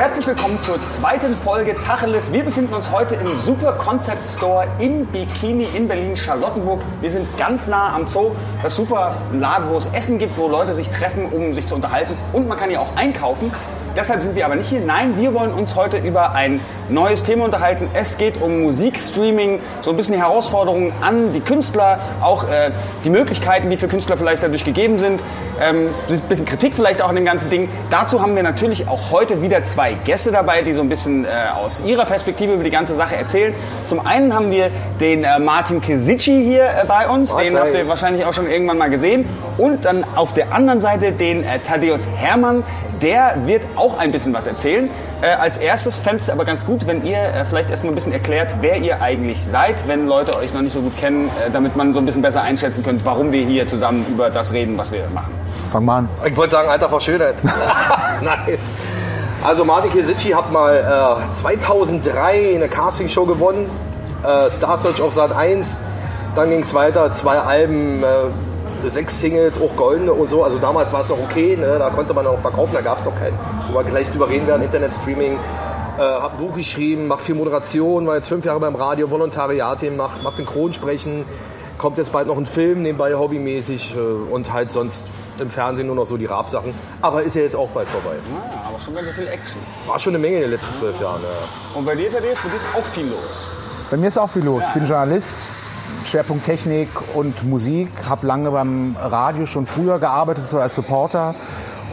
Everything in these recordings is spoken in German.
Herzlich willkommen zur zweiten Folge Tacheles. Wir befinden uns heute im Super Concept Store im Bikini in Berlin-Charlottenburg. Wir sind ganz nah am Zoo. Das super Laden, wo es Essen gibt, wo Leute sich treffen, um sich zu unterhalten. Und man kann hier auch einkaufen. Deshalb sind wir aber nicht hier. Nein, wir wollen uns heute über ein neues Thema unterhalten. Es geht um Musikstreaming, so ein bisschen die Herausforderungen an die Künstler, auch äh, die Möglichkeiten, die für Künstler vielleicht dadurch gegeben sind. Ähm, ein bisschen Kritik vielleicht auch an dem ganzen Ding. Dazu haben wir natürlich auch heute wieder zwei Gäste dabei, die so ein bisschen äh, aus ihrer Perspektive über die ganze Sache erzählen. Zum einen haben wir den äh, Martin Kesici hier äh, bei uns. Den habt ihr wahrscheinlich auch schon irgendwann mal gesehen. Und dann auf der anderen Seite den äh, Thaddeus Hermann. Der wird auch ein bisschen was erzählen. Äh, als erstes fände es aber ganz gut, wenn ihr äh, vielleicht erstmal ein bisschen erklärt, wer ihr eigentlich seid, wenn Leute euch noch nicht so gut kennen, äh, damit man so ein bisschen besser einschätzen könnt, warum wir hier zusammen über das reden, was wir machen. Fang mal an. Ich wollte sagen, Alter vor Schönheit. Nein. Also Martin Kesici hat mal äh, 2003 eine Castingshow gewonnen, äh, Star Search auf Sat 1. Dann ging es weiter, zwei Alben, äh, sechs Singles, auch goldene und so. Also damals war es noch okay, ne? da konnte man auch verkaufen, da gab es noch keinen. Wo wir gleich drüber reden werden, Internetstreaming. Äh, hab ein Buch geschrieben, mach viel Moderation, war jetzt fünf Jahre beim Radio, Volontariat, mach, mach Synchronsprechen. Kommt jetzt bald noch ein Film nebenbei hobbymäßig äh, und halt sonst im Fernsehen nur noch so die Rap-Sachen. Aber ist ja jetzt auch bald vorbei. Ah, aber schon ganz viel Action. War schon eine Menge in den letzten zwölf Jahren. Ja. Und bei dir, Thaddeus, bei dir ist auch viel los. Bei mir ist auch viel los. Ich bin Journalist, Schwerpunkt Technik und Musik. Habe lange beim Radio schon früher gearbeitet, so als Reporter.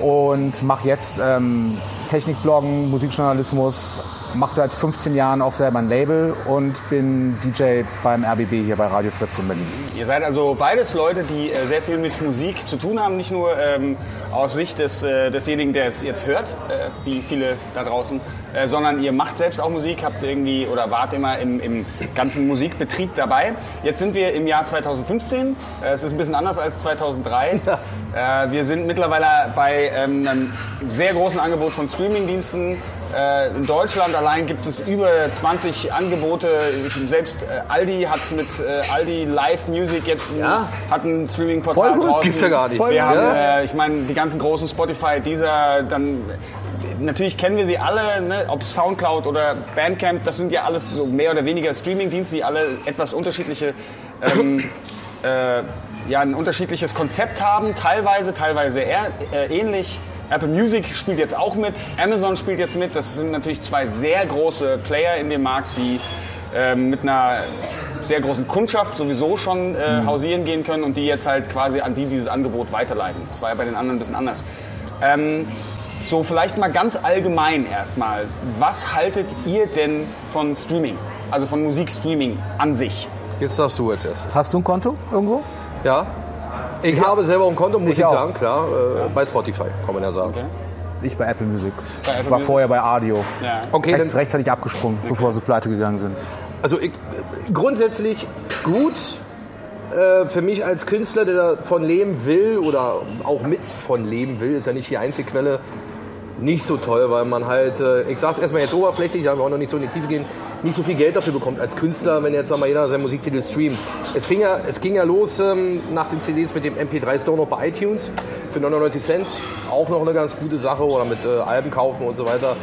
Und mache jetzt ähm, Technikbloggen, Musikjournalismus. Mache seit 15 Jahren auch selber ein Label und bin DJ beim RBB hier bei Radio Fritz in Berlin. Ihr seid also beides Leute, die äh, sehr viel mit Musik zu tun haben, nicht nur ähm, aus Sicht des, äh, desjenigen, der es jetzt hört, äh, wie viele da draußen, äh, sondern ihr macht selbst auch Musik, habt irgendwie oder wart immer im, im ganzen Musikbetrieb dabei. Jetzt sind wir im Jahr 2015, äh, es ist ein bisschen anders als 2003. Äh, wir sind mittlerweile bei ähm, einem sehr großen Angebot von Streamingdiensten. Äh, in Deutschland allein gibt es über 20 Angebote. Selbst äh, Aldi hat mit äh, Aldi Live Music jetzt ein, Ja? hat ein Streaming-Portal Voll gut. draußen. Gibt's ja gar nicht. Wir haben, äh, ich meine, die ganzen großen Spotify, dieser, dann natürlich kennen wir sie alle, ne? ob Soundcloud oder Bandcamp, das sind ja alles so mehr oder weniger Streaming-Dienste, die alle etwas unterschiedliche ähm, äh, ja, ein unterschiedliches Konzept haben, teilweise, teilweise eher, äh, ähnlich. Apple Music spielt jetzt auch mit, Amazon spielt jetzt mit. Das sind natürlich zwei sehr große Player in dem Markt, die ähm, mit einer sehr großen Kundschaft sowieso schon äh, hausieren gehen können und die jetzt halt quasi an die dieses Angebot weiterleiten. Das war ja bei den anderen ein bisschen anders. Ähm, so, vielleicht mal ganz allgemein erstmal. Was haltet ihr denn von Streaming? Also von Musikstreaming an sich? Jetzt darfst du jetzt erst. Hast du ein Konto irgendwo? Ja. Ich habe selber ein Konto, muss Ich ich, sagen, klar. Äh, Bei Spotify, kann man ja sagen. Okay. Ich bei Apple Music. Bei Apple ich war Music? vorher bei Audio. Ja. Okay, Rechts, dann, rechtzeitig abgesprungen, bevor sie pleite gegangen sind. also ich, grundsätzlich gut. Äh, für mich als Künstler, der davon leben will oder auch mit von leben will, ist ja nicht die einzige Quelle, nicht so toll, weil man halt, äh, ich sag's erstmal jetzt oberflächlich, da wir auch noch nicht so in die Tiefe gehen, nicht so viel Geld dafür bekommt als Künstler, wenn jetzt mal jeder seinen Musiktitel streamt. Es, fing ja, es ging ja los ähm, nach den CDs mit dem MP3-Store noch bei iTunes für 99 Cent. Auch noch eine ganz gute Sache oder mit äh, Alben kaufen und so weiter.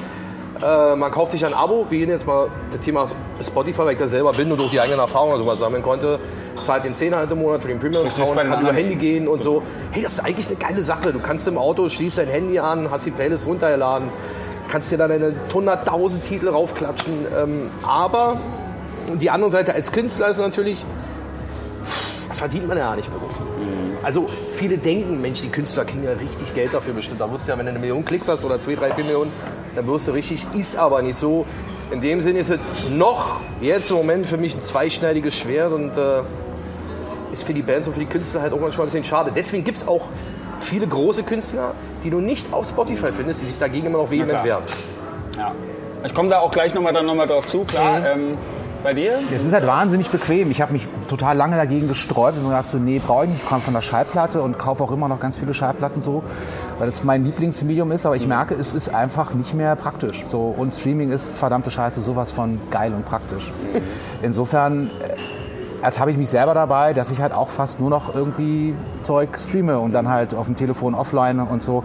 Äh, man kauft sich ein Abo, wie jetzt mal das Thema Spotify, weil ich da selber bin und durch die eigenen Erfahrungen sowas sammeln konnte. Zahlt den 10 halt im Monat für den Premium ist Account, bei den kann über Handy gehen und so. Hey, das ist eigentlich eine geile Sache. Du kannst im Auto, schließt dein Handy an, hast die Playlist runtergeladen, kannst dir dann deine 100.000 Titel raufklatschen. Ähm, aber die andere Seite als Künstler ist natürlich, verdient man ja nicht mehr so viel. Also viele denken, Mensch, die Künstler kriegen ja richtig Geld dafür bestimmt. Da du ja, wenn du eine Million Klicks hast oder zwei, drei, vier Millionen, dann wirst du richtig, ist aber nicht so. In dem Sinne ist es noch jetzt im Moment für mich ein zweischneidiges Schwert und äh, ist für die Bands und für die Künstler halt auch manchmal ein bisschen schade. Deswegen gibt es auch viele große Künstler, die du nicht auf Spotify findest, die sich dagegen immer noch vehement wehren. Ja. Ich komme da auch gleich nochmal noch mal drauf zu, klar. Ähm, bei dir? Es ist halt wahnsinnig bequem. Ich habe mich total lange dagegen gesträubt und gedacht so, nee, brauche ich nicht. Ich komme von der Schallplatte und kaufe auch immer noch ganz viele Schallplatten so, weil das mein Lieblingsmedium ist. Aber ich merke, es ist einfach nicht mehr praktisch. So, und Streaming ist verdammte Scheiße sowas von geil und praktisch. Insofern äh, ertappe ich mich selber dabei, dass ich halt auch fast nur noch irgendwie Zeug streame und dann halt auf dem Telefon offline und so.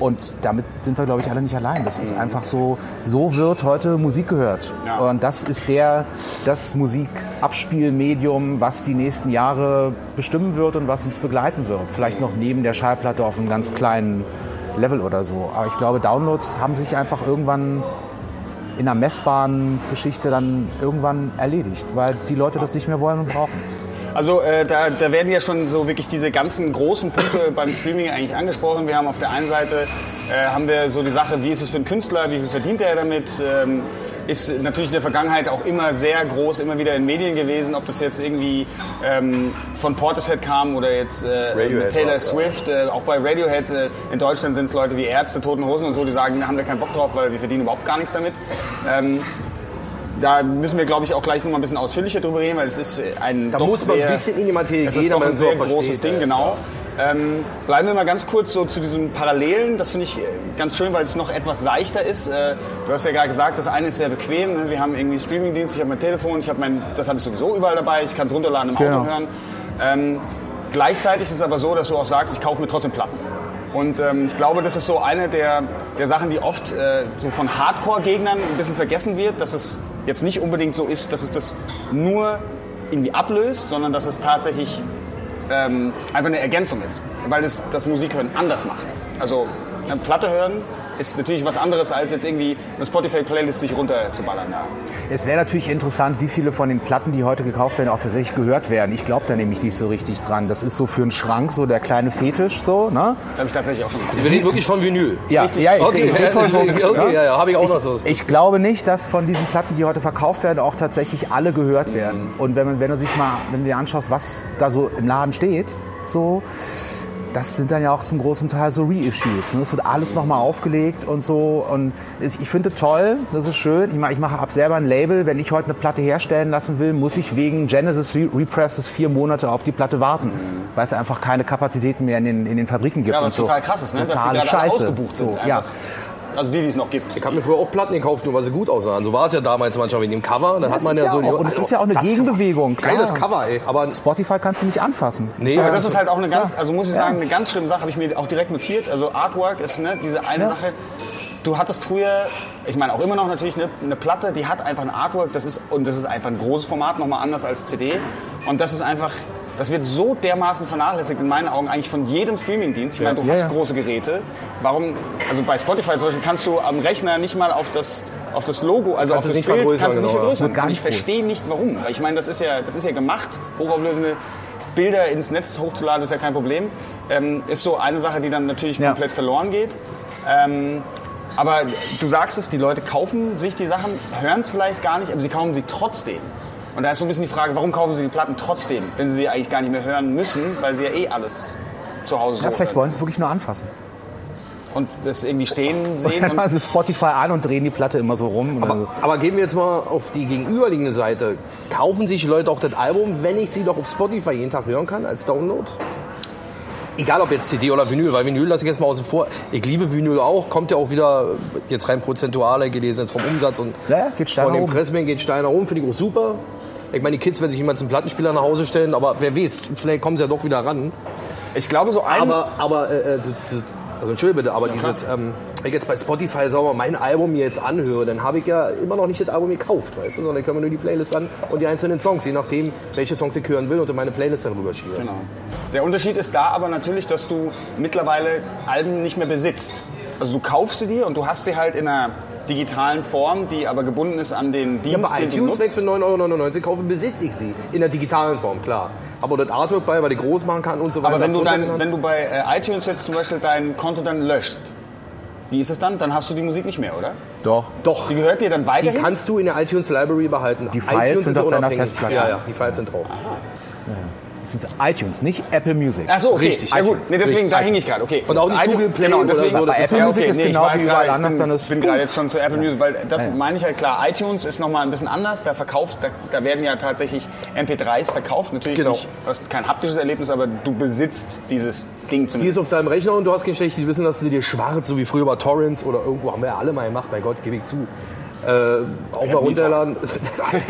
Und damit sind wir, glaube ich, alle nicht allein. Das ist einfach so, so wird heute Musik gehört. Ja. Und das ist der, das Musikabspielmedium, was die nächsten Jahre bestimmen wird und was uns begleiten wird. Vielleicht noch neben der Schallplatte auf einem ganz kleinen Level oder so. Aber ich glaube, Downloads haben sich einfach irgendwann in einer messbaren Geschichte dann irgendwann erledigt, weil die Leute das nicht mehr wollen und brauchen. Also äh, da, da werden ja schon so wirklich diese ganzen großen Punkte beim Streaming eigentlich angesprochen. Wir haben auf der einen Seite äh, haben wir so die Sache, wie ist es für einen Künstler, wie viel verdient er damit? Ähm, ist natürlich in der Vergangenheit auch immer sehr groß, immer wieder in Medien gewesen, ob das jetzt irgendwie ähm, von Portishead kam oder jetzt äh, Taylor auch, Swift, äh, auch bei Radiohead. Äh, in Deutschland sind es Leute wie Ärzte, Toten Hosen und so, die sagen, da haben wir keinen Bock drauf, weil wir verdienen überhaupt gar nichts damit. Ähm, da müssen wir, glaube ich, auch gleich noch mal ein bisschen ausführlicher drüber reden, weil es ist ein Da doch muss man sehr, ein bisschen in die Materie es gehen, ist doch ein sehr großes versteht, Ding, ja. genau. Ähm, bleiben wir mal ganz kurz so zu diesen Parallelen. Das finde ich äh, ganz schön, weil es noch etwas seichter ist. Äh, du hast ja gerade gesagt, das eine ist sehr bequem. Ne? Wir haben irgendwie Streamingdienst, ich habe mein Telefon, ich habe mein, das habe ich sowieso überall dabei. Ich kann es runterladen im Genau. Auto hören. Ähm, gleichzeitig ist es aber so, dass du auch sagst, ich kaufe mir trotzdem Platten. Und ähm, ich glaube, das ist so eine der, der Sachen, die oft äh, so von Hardcore-Gegnern ein bisschen vergessen wird, dass es jetzt nicht unbedingt so ist, dass es das nur irgendwie ablöst, sondern dass es tatsächlich ähm, einfach eine Ergänzung ist, weil es das Musikhören anders macht. Also eine Platte hören ist natürlich was anderes, als jetzt irgendwie eine Spotify-Playlist sich runterzuballern. Ja. Es wäre natürlich interessant, wie viele von den Platten, die heute gekauft werden, auch tatsächlich gehört werden. Ich glaube da nämlich nicht so richtig dran. Das ist so für einen Schrank so der kleine Fetisch so, ne? Habe ich tatsächlich auch schon gemacht. Also reden wirklich von Vinyl. Ja, Richtig. ja, ich, Okay, ich, ich, okay, okay, ja, ja, habe ich auch noch so. Ich glaube nicht, dass von diesen Platten, die heute verkauft werden, auch tatsächlich alle gehört werden. Und wenn, man, wenn du sich mal, wenn du dir anschaust, was da so im Laden steht, so, das sind dann ja auch zum großen Teil so Reissues. Ne? Es wird alles nochmal aufgelegt und so. Und ich finde toll, das ist schön. Ich mache, ich mache ab selber ein Label. Wenn ich heute eine Platte herstellen lassen will, muss ich wegen Genesis Re Represses vier Monate auf die Platte warten, weil es einfach keine Kapazitäten mehr in den, in den Fabriken gibt. Ja, was so. total krass ist, ne? dass Totale gerade Scheiße. ausgebucht sind. So, ja. Also die, die es noch gibt. Ich habe mir früher auch Platten gekauft, nur weil sie gut aussahen. So war es ja damals manchmal wegen dem Cover. Dann hat Das man ist ja, ja so. auch- und es ist ja auch eine das Gegenbewegung, klar. Geiles Cover, ey. Aber Spotify kannst du nicht anfassen. nee, Aber das ist halt auch eine ganz, also muss ich sagen, eine ganz schlimme Sache, habe ich mir auch direkt notiert. Also Artwork ist ne, diese eine Ja. Sache. Du hattest früher, ich meine auch immer noch natürlich eine, eine Platte, die hat einfach ein Artwork, das ist und das ist einfach ein großes Format, nochmal anders als CD. Und das ist einfach, das wird so dermaßen vernachlässigt in meinen Augen eigentlich von jedem Streamingdienst. Ich meine, du Ja, hast ja. große Geräte. Warum? Also bei Spotify zum Beispiel kannst du am Rechner nicht mal auf das auf das Logo, also auf Kannst das es nicht Bild, kannst du nicht vergrößern. Gar nicht ich verstehe nicht, warum. Weil ich meine, das ist ja, das ist ja gemacht, hochauflösende Bilder ins Netz hochzuladen, ist ja kein Problem. Ähm, ist so eine Sache, die dann natürlich Ja. komplett verloren geht. Ähm, aber du sagst es, die Leute kaufen sich die Sachen, hören es vielleicht gar nicht, aber sie kaufen sie trotzdem. Und da ist so ein bisschen die Frage, warum kaufen sie die Platten trotzdem, wenn sie sie eigentlich gar nicht mehr hören müssen, weil sie ja eh alles zu Hause Ja, so vielleicht hören. wollen sie es wirklich nur anfassen. Und das irgendwie stehen sehen. Sie Spotify an und drehen die Platte immer so rum. Dann so. Aber, aber gehen wir jetzt mal auf die gegenüberliegende Seite. Kaufen sich Leute auch das Album, wenn ich sie doch auf Spotify jeden Tag hören kann als Download? Egal ob jetzt CD oder Vinyl, weil Vinyl lasse ich jetzt mal außen vor. Ich liebe Vinyl auch, kommt ja auch wieder jetzt rein prozentuale gelesen jetzt vom Umsatz und Ja, von den oben. Pressmengen geht nach oben, finde ich auch super. Ich meine, die Kids werden sich jemals einen Plattenspieler nach Hause stellen, aber wer weiß, vielleicht kommen sie ja doch wieder ran. ich glaube, so ein. Aber, aber, äh, äh, so- so- also entschuldige bitte, aber dieses, ähm, wenn ich jetzt bei Spotify mal, mein Album mir jetzt anhöre, dann habe ich ja immer noch nicht das Album gekauft, weißt du, sondern ich höre mir nur die Playlist an und die einzelnen Songs, je nachdem, welche Songs ich hören will und in meine Playlist dann rüberschiebe. Genau. Der Unterschied ist da aber natürlich, dass du mittlerweile Alben nicht mehr besitzt. Also du kaufst sie dir und du hast sie halt in einer digitalen Form, die aber gebunden ist an den Ja, Dienst, bei den du iTunes weg nutzt. für 9,99 Euro kaufe, besitze ich sie. In der digitalen Form, klar. Aber das Artwork bei, weil ich groß machen kann und so weiter. Aber wenn du, dein, dann- wenn du bei äh, iTunes jetzt zum Beispiel dein Konto dann löschst, wie ist es dann? Dann hast du die Musik nicht mehr, oder? Doch. Doch, Die gehört dir dann die weiterhin? kannst du in der iTunes Library behalten. Die Files iTunes sind ist auf deiner unabhängig. Festplatte. Ja, ja, die Files sind drauf. Das ist iTunes, nicht Apple Music. Ach so, okay. Richtig. Ja gut, nee, deswegen, Richtig. da hing ich gerade. Okay. Und auch nicht iTunes- Google Play genau, oder deswegen, so, Bei Apple ja, Music ist nee, ich genau wie überall anders, bin, dann ist- Ich bin gerade jetzt schon zu Apple Music, weil das Ja, ja. meine ich halt klar. iTunes ist nochmal ein bisschen anders. Da verkaufst, da, da werden ja tatsächlich MP3s verkauft. Natürlich Genau. nicht, du hast kein haptisches Erlebnis, aber du besitzt dieses Ding Die ist zumindest. auf deinem Rechner und du hast kein schlechtes Wissen, dass sie dir schwarz, so wie früher bei Torrents oder irgendwo haben wir ja alle mal gemacht, mein Gott, gebe ich zu. Äh, auch mal runterladen.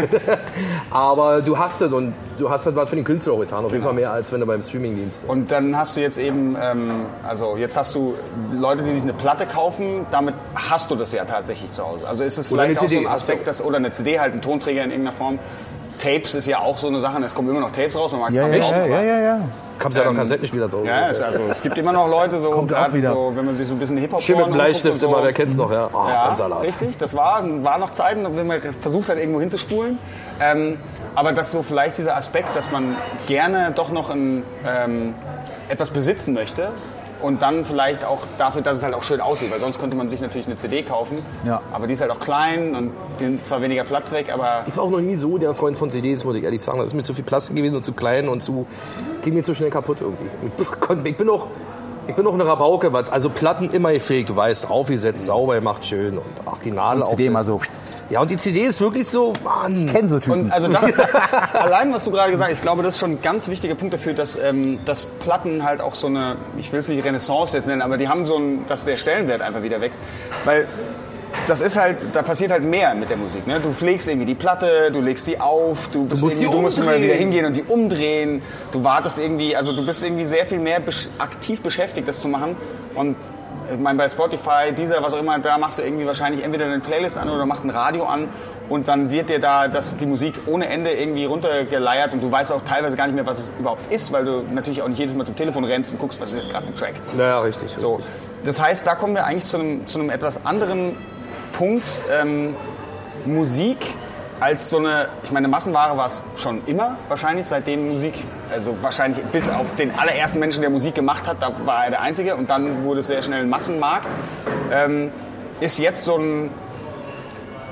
Aber du hast es und du hast halt was für den Künstler auch getan. Auf jeden Fall mehr, als wenn du beim Streamingdienst. Und dann hast du jetzt eben, ähm, also jetzt hast du Leute, die sich eine Platte kaufen, damit hast du das ja tatsächlich zu Hause. Also ist es vielleicht auch so ein Aspekt, dass, oder eine CD, halt ein Tonträger in irgendeiner Form. Tapes ist ja auch so eine Sache, es kommen immer noch Tapes raus, man mag es Ja, ja, nicht, ja, ja, ja, ja. Kannst ja noch Kassettenspieler drauf. Ja, es, also, es gibt immer noch Leute, so, Kommt gerade wieder. so wenn man sich so ein bisschen Hip-Hop Schön mit Bleistift und so. immer, wer kennt's noch, ja? Ah, Ja, Salat. richtig. Das war, war noch Zeiten, wenn man versucht hat, irgendwo hinzuspulen. Ähm, aber dass so vielleicht dieser Aspekt, dass man gerne doch noch ein, ähm, etwas besitzen möchte und dann vielleicht auch dafür, dass es halt auch schön aussieht, weil sonst könnte man sich natürlich eine CD kaufen, Ja. aber die ist halt auch klein und nimmt zwar weniger Platz weg, aber Ich war auch noch nie so der Freund von CDs, muss ich ehrlich sagen. Das ist mir zu viel Plastik gewesen und zu klein und zu. ging mir zu schnell kaputt irgendwie. Ich bin auch. Ich bin auch eine Rabauke, was- also Platten immer gepflegt, du weißt, aufgesetzt, sauber gemacht, schön und ach, die Nadel immer so. Ja, und die CD ist wirklich so, Mann. Kennen so Typen. Und also das, allein was du gerade gesagt hast, ich glaube, das ist schon ein ganz wichtiger Punkt dafür, dass, ähm, dass Platten halt auch so eine, ich will es nicht Renaissance jetzt nennen, aber die haben so ein, dass der Stellenwert einfach wieder wächst. Weil das ist halt, da passiert halt mehr mit der Musik. Ne? Du pflegst irgendwie die Platte, du legst die auf, du, bist musst die du musst immer wieder hingehen und die umdrehen. Du wartest irgendwie, also du bist irgendwie sehr viel mehr besch aktiv beschäftigt, das zu machen. Und ich meine, bei Spotify, dieser, was auch immer, da machst du irgendwie wahrscheinlich entweder eine Playlist an oder machst ein Radio an und dann wird dir da das, die Musik ohne Ende irgendwie runtergeleiert und du weißt auch teilweise gar nicht mehr, was es überhaupt ist, weil du natürlich auch nicht jedes Mal zum Telefon rennst und guckst, was ist jetzt gerade für ein Track. Naja, richtig. So, das heißt, da kommen wir eigentlich zu einem, zu einem etwas anderen Punkt. Ähm, Musik als so eine, ich meine, Massenware war es schon immer wahrscheinlich, seitdem Musik, also wahrscheinlich bis auf den allerersten Menschen, der Musik gemacht hat, da war er der Einzige und dann wurde es sehr schnell ein Massenmarkt, ähm, ist jetzt so ein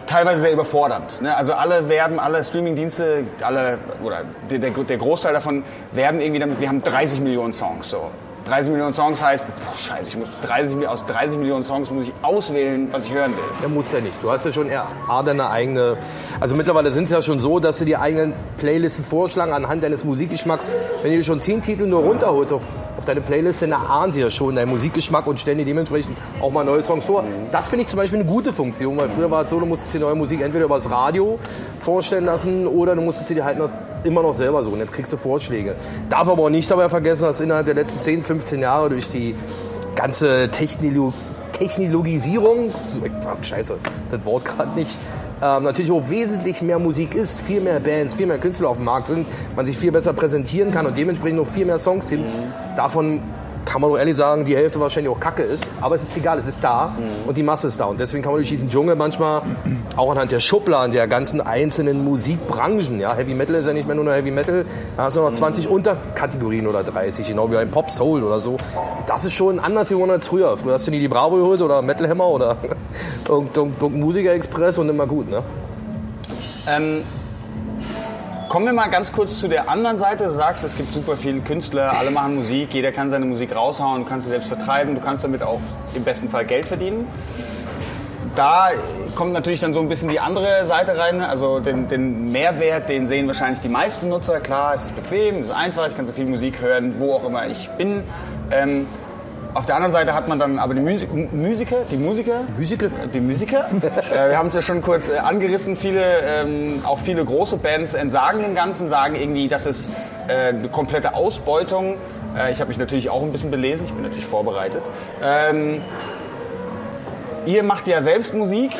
teilweise sehr überfordernd. Ne? Also alle werben, alle Streamingdienste, alle oder der, der, der Großteil davon werben irgendwie damit, wir haben 30 Millionen Songs. So. 30 Millionen Songs heißt, boah, scheiße, ich muss 30, Mi- aus 30 Millionen Songs muss ich auswählen, was ich hören will. Ja, muss ja nicht. Du hast ja schon eher deine eigene. Also mittlerweile sind es ja schon so, dass sie die eigenen Playlisten vorschlagen anhand deines Musikgeschmacks. Wenn du schon zehn Titel nur runterholst auf deine Playlist, dann ahnen sie ja schon deinen Musikgeschmack und stellen dir dementsprechend auch mal neue Songs vor. Das finde ich zum Beispiel eine gute Funktion, weil früher war es so, du musstest dir neue Musik entweder übers Radio vorstellen lassen oder du musstest dir die halt noch, immer noch selber suchen. Jetzt kriegst du Vorschläge. Darf aber auch nicht dabei vergessen, dass innerhalb der letzten 10, 15 Jahre durch die ganze Technilo Technologisierung, scheiße, das Wort gerade nicht, ähm, natürlich auch wesentlich mehr Musik ist, viel mehr Bands, viel mehr Künstler auf dem Markt sind, man sich viel besser präsentieren kann und dementsprechend noch viel mehr Songs gibt. Davon kann man doch ehrlich sagen, die Hälfte wahrscheinlich auch Kacke ist, aber es ist egal, es ist da und die Masse ist da und deswegen kann man durch diesen Dschungel manchmal auch anhand der Schubladen der ganzen einzelnen Musikbranchen, ja, Heavy Metal ist ja nicht mehr nur Heavy Metal, da hast du noch 20 Unterkategorien oder 30, genau wie ein Pop Soul oder so. Das ist schon anders geworden als früher. Früher hast du nie die Bravo geholt oder Metal Hammer oder irgendein irgendein Musiker Express und immer gut, ne? Ähm, kommen wir mal ganz kurz zu der anderen Seite. Du sagst, es gibt super viele Künstler, alle machen Musik, jeder kann seine Musik raushauen, du kannst sie selbst vertreiben, du kannst damit auch im besten Fall Geld verdienen. Da kommt natürlich dann so ein bisschen die andere Seite rein, also den, den Mehrwert, den sehen wahrscheinlich die meisten Nutzer. Klar, es ist bequem, es ist einfach, ich kann so viel Musik hören, wo auch immer ich bin. Ähm, auf der anderen Seite hat man dann aber die Musik, Musiker, die Musiker, Musiker? die Musiker. äh, wir haben es ja schon kurz äh, angerissen. Viele, ähm, auch viele große Bands entsagen dem Ganzen, sagen irgendwie, das ist äh, eine komplette Ausbeutung. Äh, ich habe mich natürlich auch ein bisschen belesen. Ich bin natürlich vorbereitet. Ähm, ihr macht ja selbst Musik.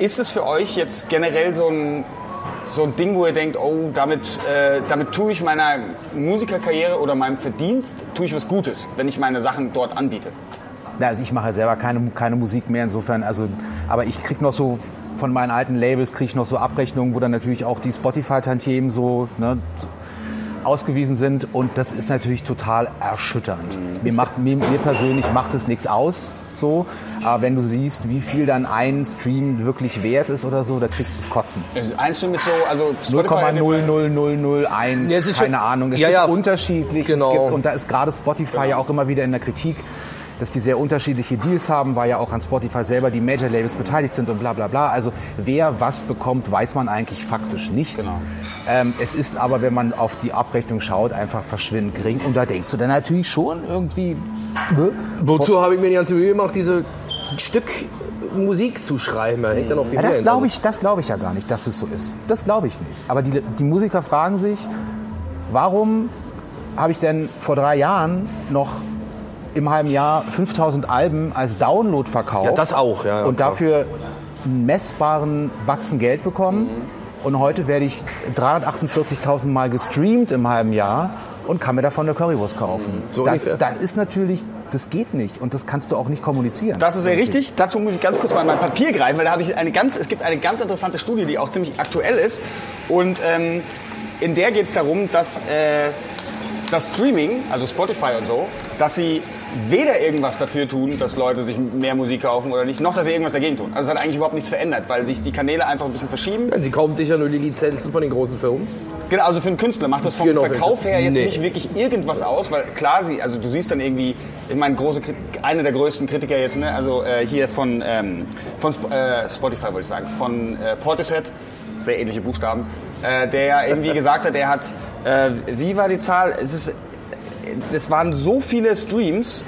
Ist es für euch jetzt generell so ein so ein Ding, wo ihr denkt, oh, damit, äh, damit tue ich meiner Musikerkarriere oder meinem Verdienst tue ich was Gutes, wenn ich meine Sachen dort anbiete? Also ich mache selber keine, keine Musik mehr insofern, also, aber ich krieg noch so von meinen alten Labels kriege ich noch so Abrechnungen, wo dann natürlich auch die Spotify-Tantiemen so, ne, so ausgewiesen sind und das ist natürlich total erschütternd. Mir, macht, mir, mir persönlich macht es nichts aus, so, aber wenn du siehst, wie viel dann ein Stream wirklich wert ist oder so, da kriegst du es kotzen. Also Ein Stream ist so, also Spotify hat ja- 0,00001, Ja, es ist schon- keine Ahnung. Es Ja, ist ja, unterschiedlich. genau. Gibt, und da ist gerade Spotify ja auch immer wieder in der Kritik, dass die sehr unterschiedliche Deals haben, weil ja auch an Spotify selber die Major Labels beteiligt sind und bla bla bla. Also wer was bekommt, weiß man eigentlich faktisch nicht. Genau. Ähm, es ist aber, wenn man auf die Abrechnung schaut, einfach verschwindend gering. Und da denkst du dann natürlich schon irgendwie, ne? Wozu habe ich mir die ganze Mühe gemacht, diese Stück Musik zu schreiben. Da hängt dann auch viel Ja, das glaube ich, das glaube ich ja gar nicht, dass es so ist. Das glaube ich nicht. Aber die, die Musiker fragen sich, warum habe ich denn vor drei Jahren noch im halben Jahr 5000 Alben als Download verkauft? Ja, das auch, ja, ja, Und dafür einen messbaren Batzen Geld bekommen. Und heute werde ich 348.000 Mal gestreamt im halben Jahr und kann mir davon eine Currywurst kaufen. So das, das ist natürlich, das geht nicht und das kannst du auch nicht kommunizieren. Das ist sehr richtig. Dazu muss ich ganz kurz mal in mein Papier greifen, weil da habe ich eine ganz, es gibt eine ganz interessante Studie, die auch ziemlich aktuell ist. Und ähm, in der geht es darum, dass äh, das Streaming, also Spotify und so, dass sie weder irgendwas dafür tun, dass Leute sich mehr Musik kaufen oder nicht, noch dass sie irgendwas dagegen tun. Also es hat eigentlich überhaupt nichts verändert, weil sich die Kanäle einfach ein bisschen verschieben. Sie kaufen sicher nur die Lizenzen von den großen Firmen. Genau, also für einen Künstler macht das vom Genau, Verkauf her jetzt nee. nicht wirklich irgendwas aus, weil klar, sie, also du siehst dann irgendwie, ich meine, große, einer der größten Kritiker jetzt, ne, also äh, hier von, ähm, von Sp äh, Spotify wollte ich sagen, von äh, Portishead, sehr ähnliche Buchstaben, äh, der ja irgendwie gesagt hat, er hat, äh, wie war die Zahl? Es ist, das waren so viele Streams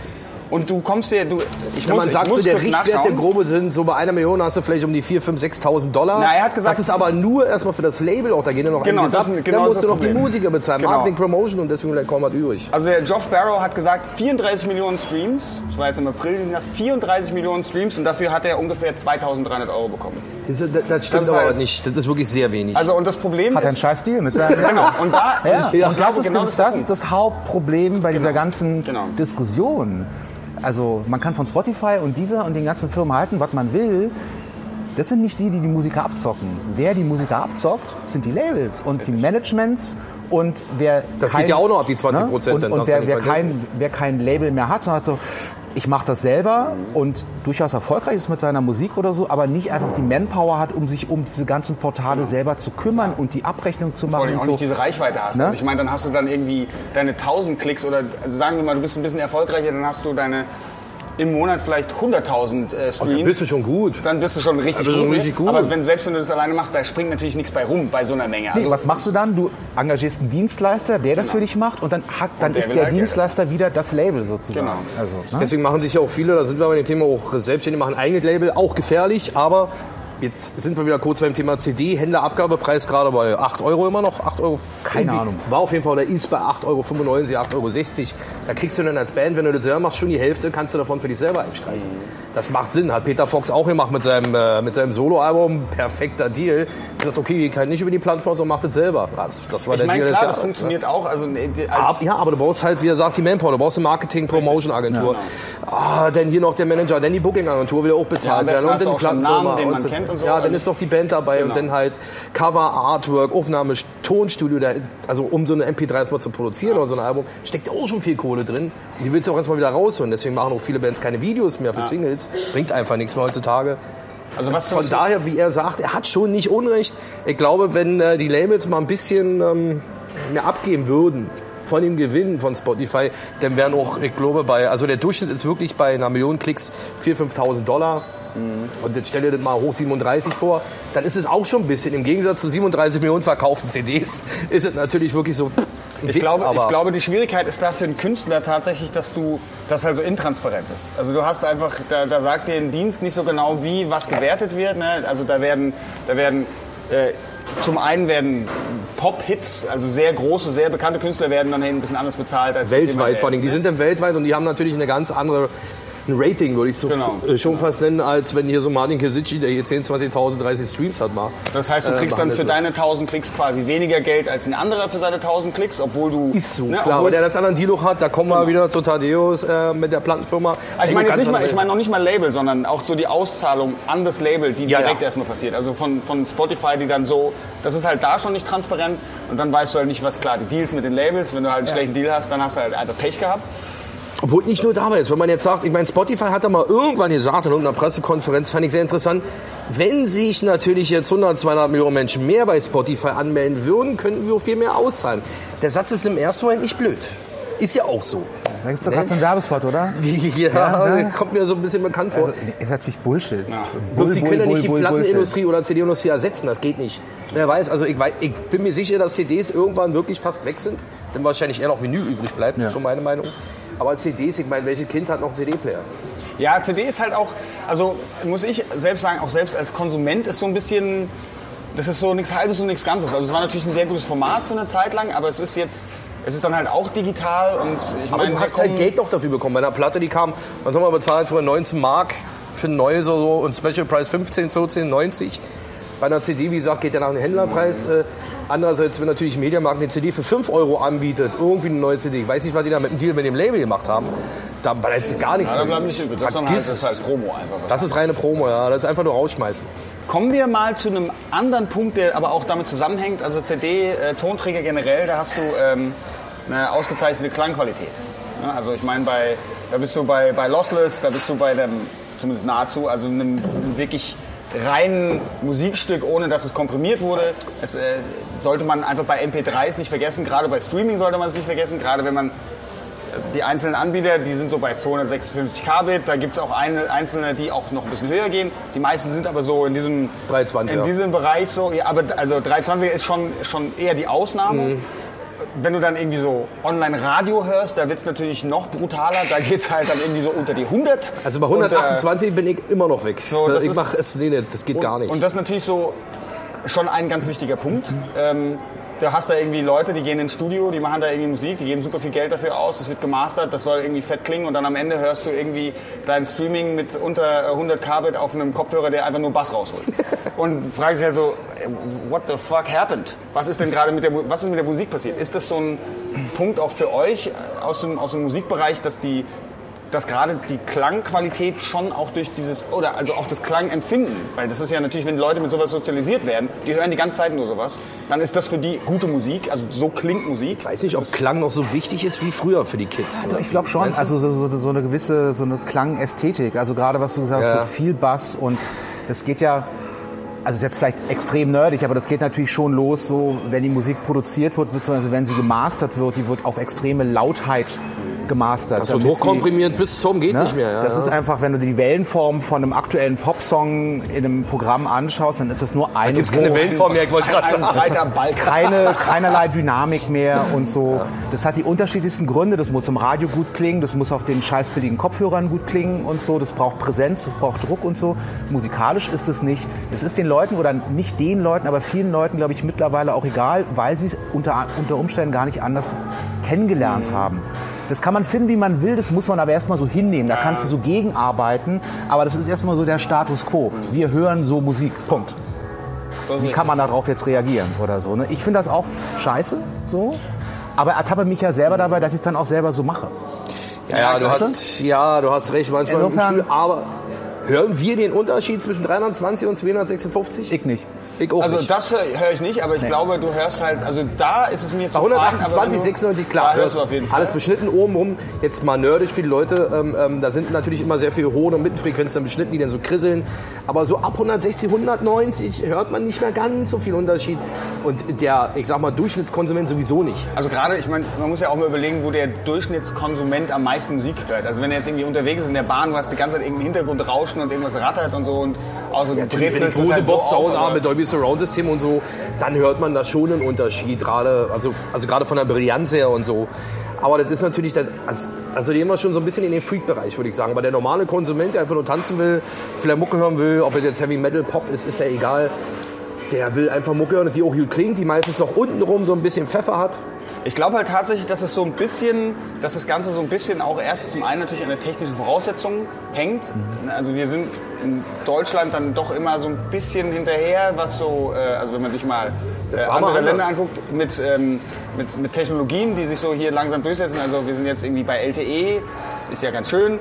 und du kommst dir, du, ich muss, man sagt ich muss so, der Richtwert der grobe sind so bei einer Million hast du vielleicht um die 4.000, 5.000, 6.000 Dollar. Na, er hat gesagt- das ist aber nur erstmal für das Label auch, da gehen ja noch Genau, einiges das ab. ist- genau Dann das musst ist du das noch die. Musiker bezahlen, Genau. Marketing, Promotion und deswegen bleibt kaum was übrig. Also der Geoff Barrow hat gesagt, 34 Millionen Streams, das war jetzt im April diesen Jahres, 34 Millionen Streams und dafür hat er ungefähr 2300 Euro bekommen. Das, das, das stimmt ist aber halt- nicht, das ist wirklich sehr wenig. Also und das Problem Hat er einen ist, scheiß Deal mit seinem genau, und da, Ja, ich und glaube, das ist, genau das, der das ist das Hauptproblem bei dieser ganzen Genau. Diskussion. Also man kann von Spotify und dieser und den ganzen Firmen halten, was man will. Das sind nicht die, die die Musiker abzocken. Wer die Musiker abzockt, sind die Labels und die Managements und wer Das kein, geht ja auch noch ab, die 20%, Und, dann und darfst du wer, wer, kein, wer kein Label mehr hat, sondern hat so, ich mache das selber und durchaus erfolgreich ist mit seiner Musik oder so, aber nicht einfach die Manpower hat, um sich um diese ganzen Portale selber zu kümmern und die Abrechnung zu vor machen. allem auch und so. nicht diese Reichweite hast. Ne? Also ich meine, dann hast du dann irgendwie deine 1000 Klicks oder also sagen wir mal, du bist ein bisschen erfolgreicher, dann hast du deine im Monat vielleicht 100.000 äh, Streams. dann bist du schon gut. Dann bist du schon richtig, bist du gut, schon richtig gut. Aber wenn, selbst wenn du das alleine machst, da springt natürlich nichts bei rum bei so einer Menge. Nee, Also, was machst du dann? Du engagierst einen Dienstleister, der das für dich macht und dann, hat, dann der ist der halt Geld. Dienstleister wieder das Label sozusagen. Genau. Also, ne? Deswegen machen sich ja auch viele, da sind wir bei dem Thema auch selbstständig, machen ein eigenes Label, auch gefährlich, aber jetzt sind wir wieder kurz beim Thema CD, Händlerabgabepreis gerade bei 8 Euro immer noch, 8 Euro. Keine Ahnung. War auf jeden Fall, oder ist bei 8,95 Euro, 8,60 Euro. Da kriegst du dann als Band, wenn du das selber machst, schon die Hälfte, kannst du davon für dich selber einstreichen. Das macht Sinn, hat Peter Fox auch gemacht mit seinem, äh, mit seinem Soloalbum, perfekter Deal. Gesagt, okay, ich kann nicht über die Plattform, sondern macht das selber. Das, das war ich der meine, Deal klar, des das ne? funktioniert auch. Also, die- als, ja, aber du brauchst halt, wie er sagt, die Manpower. Du brauchst eine Marketing-Promotion-Agentur. Ah, dann hier noch der Manager, dann die Booking-Agentur will auch Ja, bezahlt besten werden. einen Plattenfirma Namen, den und man so. Kennt und so. Ja, dann Also- ist doch die Band dabei Genau. und dann halt Cover, Artwork, Aufnahme, Tonstudio. Da, also um so eine MP3 erstmal zu produzieren oder so ein Album, steckt auch schon viel Kohle drin. Und die willst du auch erstmal wieder rausholen. Deswegen machen auch viele Bands keine Videos mehr für Singles. Bringt einfach nichts mehr heutzutage. also was Von daher, wie er sagt, er hat schon nicht Unrecht. Ich glaube, wenn äh, die Labels mal ein bisschen ähm, mehr abgeben würden von dem Gewinn von Spotify, dann wären auch, ich glaube, bei, also der Durchschnitt ist wirklich bei einer Million Klicks 4.000, 5.000 Dollar. Und jetzt stell dir das mal hoch 37 vor, dann ist es auch schon ein bisschen, im Gegensatz zu 37 Millionen verkauften CDs, ist es natürlich wirklich so Ich Witz, glaube, ich aber- glaube, die Schwierigkeit ist da für einen Künstler tatsächlich, dass du das halt so intransparent ist. Also du hast einfach, da, da sagt dir ein Dienst nicht so genau, wie was gewertet wird. Ne? Also da werden, da werden äh, zum einen werden Pop-Hits, also sehr große, sehr bekannte Künstler werden dann ein bisschen anders bezahlt als Weltweit vor allem. Die sind dann weltweit und die haben natürlich eine ganz andere ein Rating, würde ich so Genau. äh, schon fast nennen, als wenn hier so Martin Kesici, der hier 10, 20.000, 30 Streams hat, mal. Das heißt, du äh, kriegst dann für behandelt deine 1000 Klicks quasi weniger Geld als ein anderer für seine 1000 Klicks, obwohl du... wird. Ist so, ne, klar. Aber der das anderen Deal hat, da kommen wir wieder zu Thaddeus äh, mit der Plattenfirma. Also ich meine jetzt nicht mal, ich meine noch nicht mal Label, sondern auch so die Auszahlung an das Label, die Ja, direkt ja. erstmal passiert. Also von, von Spotify, die dann so, das ist halt da schon nicht transparent und dann weißt du halt nicht, was klar, die Deals mit den Labels, wenn du halt einen schlechten Deal hast, dann hast du halt einfach Pech gehabt. Obwohl nicht nur dabei ist, wenn man jetzt sagt, ich meine, Spotify hat da mal irgendwann gesagt, in irgendeiner Pressekonferenz, fand ich sehr interessant, wenn sich natürlich jetzt 100, 200 Millionen Menschen mehr bei Spotify anmelden würden, könnten wir auch viel mehr auszahlen. Der Satz ist im ersten Moment nicht blöd. Ist ja auch so. Da gibt es doch gerade so einen Werbespot, oder? Ja, ne? kommt mir so ein bisschen bekannt vor. Also, ist natürlich Bullshit. Bloß die Bull, können ja Bull, nicht die Plattenindustrie oder CD-Industrie ersetzen, das geht nicht. Wer weiß, also ich, weiß, ich bin mir sicher, dass CDs irgendwann wirklich fast weg sind, denn wahrscheinlich eher noch Vinyl übrig bleibt, Ja. ist schon meine Meinung. Aber CDs, ich meine, welches Kind hat noch einen CD-Player? Ja, CD ist halt auch, also muss ich selbst sagen, auch selbst als Konsument ist so ein bisschen, das ist so nichts Halbes und nichts Ganzes. Also es war natürlich ein sehr gutes Format für eine Zeit lang, aber es ist jetzt, es ist dann halt auch digital und ich Aber meine, du hast halt Geld doch dafür bekommen. Bei einer Platte, die kam, was haben wir bezahlt, für 19 Mark für ein neues oder so und Special Price 15, 14, 90. Bei einer CD, wie gesagt, geht ja nach dem Händlerpreis. Äh, andererseits, wenn natürlich Mediamarkt eine CD für 5 Euro anbietet, irgendwie eine neue CD, ich weiß nicht, was die da mit dem Deal mit dem Label gemacht haben, da bleibt gar nichts Ja, mehr. nicht. Das, halt, das ist halt. Promo einfach. Das ist reine Promo, ja. Das ist einfach nur rausschmeißen. Kommen wir mal zu einem anderen Punkt, der aber auch damit zusammenhängt. Also CD, äh, Tonträger generell, da hast du ähm, eine ausgezeichnete Klangqualität. Ja, also ich meine, bei, da bist du bei, bei Lossless, da bist du bei dem, zumindest nahezu, also einem wirklich reinen Musikstück, ohne dass es komprimiert wurde. Es äh, sollte man einfach bei MP3s nicht vergessen, gerade bei Streaming sollte man es nicht vergessen, gerade wenn man die einzelnen Anbieter, die sind so bei 256 Kbit. Da gibt es auch eine, einzelne, die auch noch ein bisschen höher gehen. Die meisten sind aber so in diesem, 320, in ja. diesem Bereich so. Ja, aber also 320 ist schon, schon eher die Ausnahme. Mhm. Wenn du dann irgendwie so Online-Radio hörst, da wird es natürlich noch brutaler. Da geht es halt dann irgendwie so unter die 100. Also bei Und, äh, 128 bin ich immer noch weg. So, das ich ist- mach es, nee, das geht gar nicht. Und das ist natürlich so schon ein ganz wichtiger Punkt. Ähm, da hast du irgendwie Leute, die gehen ins Studio, die machen da irgendwie Musik, die geben super viel Geld dafür aus, das wird gemastert, das soll irgendwie fett klingen und dann am Ende hörst du irgendwie dein Streaming mit unter 100 Kbit auf einem Kopfhörer, der einfach nur Bass rausholt. und fragst dich halt so, what the fuck happened? Was ist denn gerade mit der, was ist mit der Musik passiert? Ist das so ein Punkt auch für euch aus dem, aus dem Musikbereich, dass die dass gerade die Klangqualität schon auch durch dieses, oder also auch das Klangempfinden, weil das ist ja natürlich, wenn Leute mit sowas sozialisiert werden, die hören die ganze Zeit nur sowas, dann ist das für die gute Musik, also so klingt Musik. ich weiß nicht, ob Klang noch so wichtig ist wie früher für die Kids. oder? Ich glaube schon, also so, so, so eine gewisse so eine Klangästhetik. Also gerade was du gesagt hast, Ja. so viel Bass und das geht ja, also ist jetzt vielleicht extrem nerdig, aber das geht natürlich schon los, so wenn die Musik produziert wird, beziehungsweise wenn sie gemastert wird, die wird auf extreme Lautheit gemastert. Das wird sie- hochkomprimiert bis zum geht Ne? nicht mehr. Ja, das ja. ist einfach, wenn du die Wellenform von einem aktuellen Popsong in einem Programm anschaust, dann ist das nur eine Gibt's keine. Wellenform mehr, ich wollte gerade sagen. Balken. keine, keinerlei Dynamik mehr und so. Das hat die unterschiedlichsten Gründe. Das muss im Radio gut klingen, das muss auf den scheißbilligen Kopfhörern gut klingen und so. Das braucht Präsenz, das braucht Druck und so. Musikalisch ist es nicht. Es ist den Leuten oder nicht den Leuten, aber vielen Leuten, glaube ich, mittlerweile auch egal, weil sie es unter, unter Umständen gar nicht anders kennengelernt haben. Das kann man finden, wie man will, das muss man aber erstmal so hinnehmen. Da kannst du so gegenarbeiten, aber das ist erstmal so der Status quo. Wir hören so Musik. Punkt. Wie kann man darauf jetzt reagieren oder so? Ne? Ich finde das auch scheiße, so. Aber ertappe mich ja selber dabei, dass ich es dann auch selber so mache. Ja, ja, du hast, ja, du hast recht, manchmal im Insofern- Stuhl, aber hören wir den Unterschied zwischen 320 und 256? Ich nicht. Ich auch Also nicht. das höre hör ich nicht, aber ich glaube, du hörst halt, also da ist es mir zu Bei fein, aber 128, wenn du- 96, klar. Da hörst du auf jeden Fall. Alles beschnitten obenrum. Jetzt mal nerdig für die Leute. Ähm, ähm, da sind natürlich immer sehr viele hohe und Mittenfrequenzen beschnitten, die dann so krisseln. Aber so ab 160, 190 hört man nicht mehr ganz so viel Unterschied. Und der, ich sag mal, Durchschnittskonsument sowieso nicht. Also gerade, ich meine, man muss ja auch mal überlegen, wo der Durchschnittskonsument am meisten Musik hört. Also wenn er jetzt irgendwie unterwegs ist in der Bahn, hast die ganze Zeit irgendeinen Hintergrund rauschen und irgendwas rattert und so und außer du Wenn die brezelst das große halt so Box zu Hause haben mit Dolby Surround System und so, dann hört man da schon einen Unterschied, gerade also also gerade von der Brillanz her und so. Aber das ist natürlich, das, also die immer schon so ein bisschen in den Freak-Bereich, würde ich sagen. Aber der normale Konsument, der einfach nur tanzen will, vielleicht Mucke hören will, ob es jetzt Heavy Metal, Pop ist, ist ja egal. Der will einfach Mucke hören, die auch gut klingt, die meistens noch untenrum so ein bisschen Pfeffer hat. Ich glaube halt tatsächlich, dass es so ein bisschen, dass das Ganze so ein bisschen auch erst zum einen natürlich an der technischen Voraussetzung hängt. Also wir sind in Deutschland dann doch immer so ein bisschen hinterher, was so, äh, also wenn man sich mal äh, andere. Länder anguckt, mit, ähm, mit, mit Technologien, die sich so hier langsam durchsetzen. Also wir sind jetzt irgendwie bei LTE, ist ja ganz schön.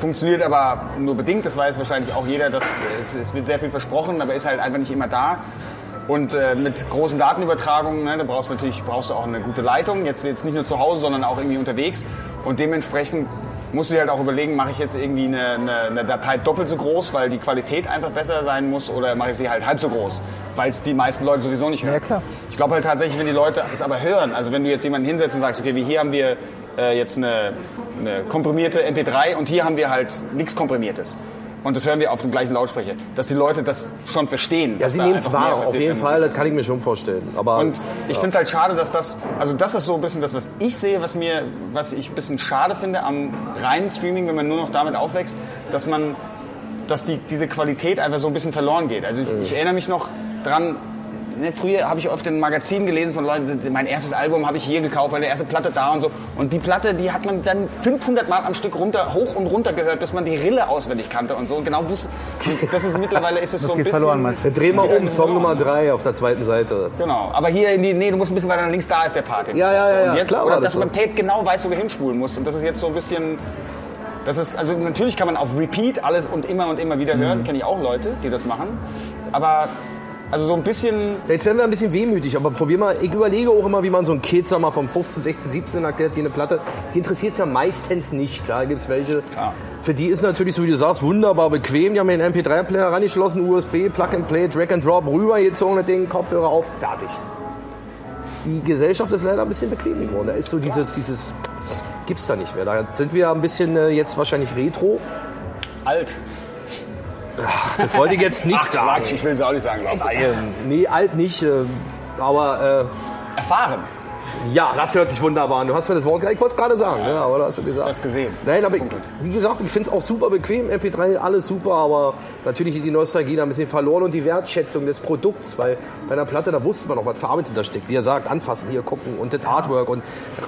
Funktioniert aber nur bedingt, das weiß wahrscheinlich auch jeder, dass es, es wird sehr viel versprochen, aber ist halt einfach nicht immer da. Und äh, mit großen Datenübertragungen, ne, da brauchst du natürlich brauchst du auch eine gute Leitung, jetzt, jetzt nicht nur zu Hause, sondern auch irgendwie unterwegs. Und dementsprechend musst du dir halt auch überlegen, mache ich jetzt irgendwie eine, eine, eine Datei doppelt so groß, weil die Qualität einfach besser sein muss, oder mache ich sie halt halb so groß, weil es die meisten Leute sowieso nicht hören. Ja, klar. Ich glaube halt tatsächlich, wenn die Leute es aber hören, also wenn du jetzt jemanden hinsetzt und sagst, okay, wie hier haben wir äh, jetzt eine, eine komprimierte MP3 und hier haben wir halt nichts Komprimiertes. Und das hören wir auf dem gleichen Lautsprecher, dass die Leute das schon verstehen. Ja, sie nehmen es wahr, auf jeden Fall, das kann ich mir schon vorstellen. Aber Und ich finde es halt schade, dass das, also das ist so ein bisschen das, was ich sehe, was mir, was ich ein bisschen schade finde am reinen Streaming, wenn man nur noch damit aufwächst, dass man, dass die, diese Qualität einfach so ein bisschen verloren geht. Also ich, ich erinnere mich noch dran, ne, früher habe ich oft in Magazinen gelesen von Leuten, mein erstes Album habe ich hier gekauft, meine erste Platte da und so. Und die Platte, die hat man dann 500 Mal am Stück runter, hoch und runter gehört, bis man die Rille auswendig kannte und so. Und genau wusste, das ist mittlerweile ist es so ein geht bisschen... verloren, meinst? Dreh mal um, Song. Nummer 3 auf der zweiten Seite. Genau, aber hier in die, nee, du musst ein bisschen weiter nach links, da ist der Part. Ja, ja, ja, und ja, jetzt, klar Oder dass man so. Tape genau weiß, wo du hinspulen musst. Und das ist jetzt so ein bisschen, das ist, also natürlich kann man auf Repeat alles und immer und immer wieder Mhm. hören. Kenne ich auch Leute, die das machen. Aber, also so ein bisschen, Jetzt werden wir ein bisschen wehmütig, aber probier mal, ich überlege auch immer, wie man so ein Kid, sag mal, vom 15, 16, 17 erklärt, die eine Platte, die interessiert ja meistens nicht. Klar gibt es welche, für die ist natürlich, so wie du sagst, wunderbar bequem. Die haben mir einen MP3-Player rangeschlossen, USB, Plug and Play, Drag and Drop, rüber gezogen, das Ding, Kopfhörer auf, fertig. Die Gesellschaft ist leider ein bisschen bequem geworden. Da ist so dieses, dieses, gibt's da nicht mehr. Da sind wir ein bisschen äh, jetzt wahrscheinlich retro. alt. Das wollte ich jetzt nicht Ach, sagen. Quatsch, ich will es auch nicht sagen, glaube ich. Nein, nee, alt nicht, äh, aber äh, Erfahren. Ja, das hört sich wunderbar an. Du hast mir das Wort, ich wollte es gerade sagen, ne, aber du hast es gesagt. hast gesehen. Nein, aber ich, wie gesagt, ich finde es auch super bequem. MP3, alles super, aber natürlich die Nostalgie da ein bisschen verloren und die Wertschätzung des Produkts, weil bei einer Platte, da wusste man auch, was Farbe da steckt. Wie er sagt, anfassen, hier gucken und das Artwork und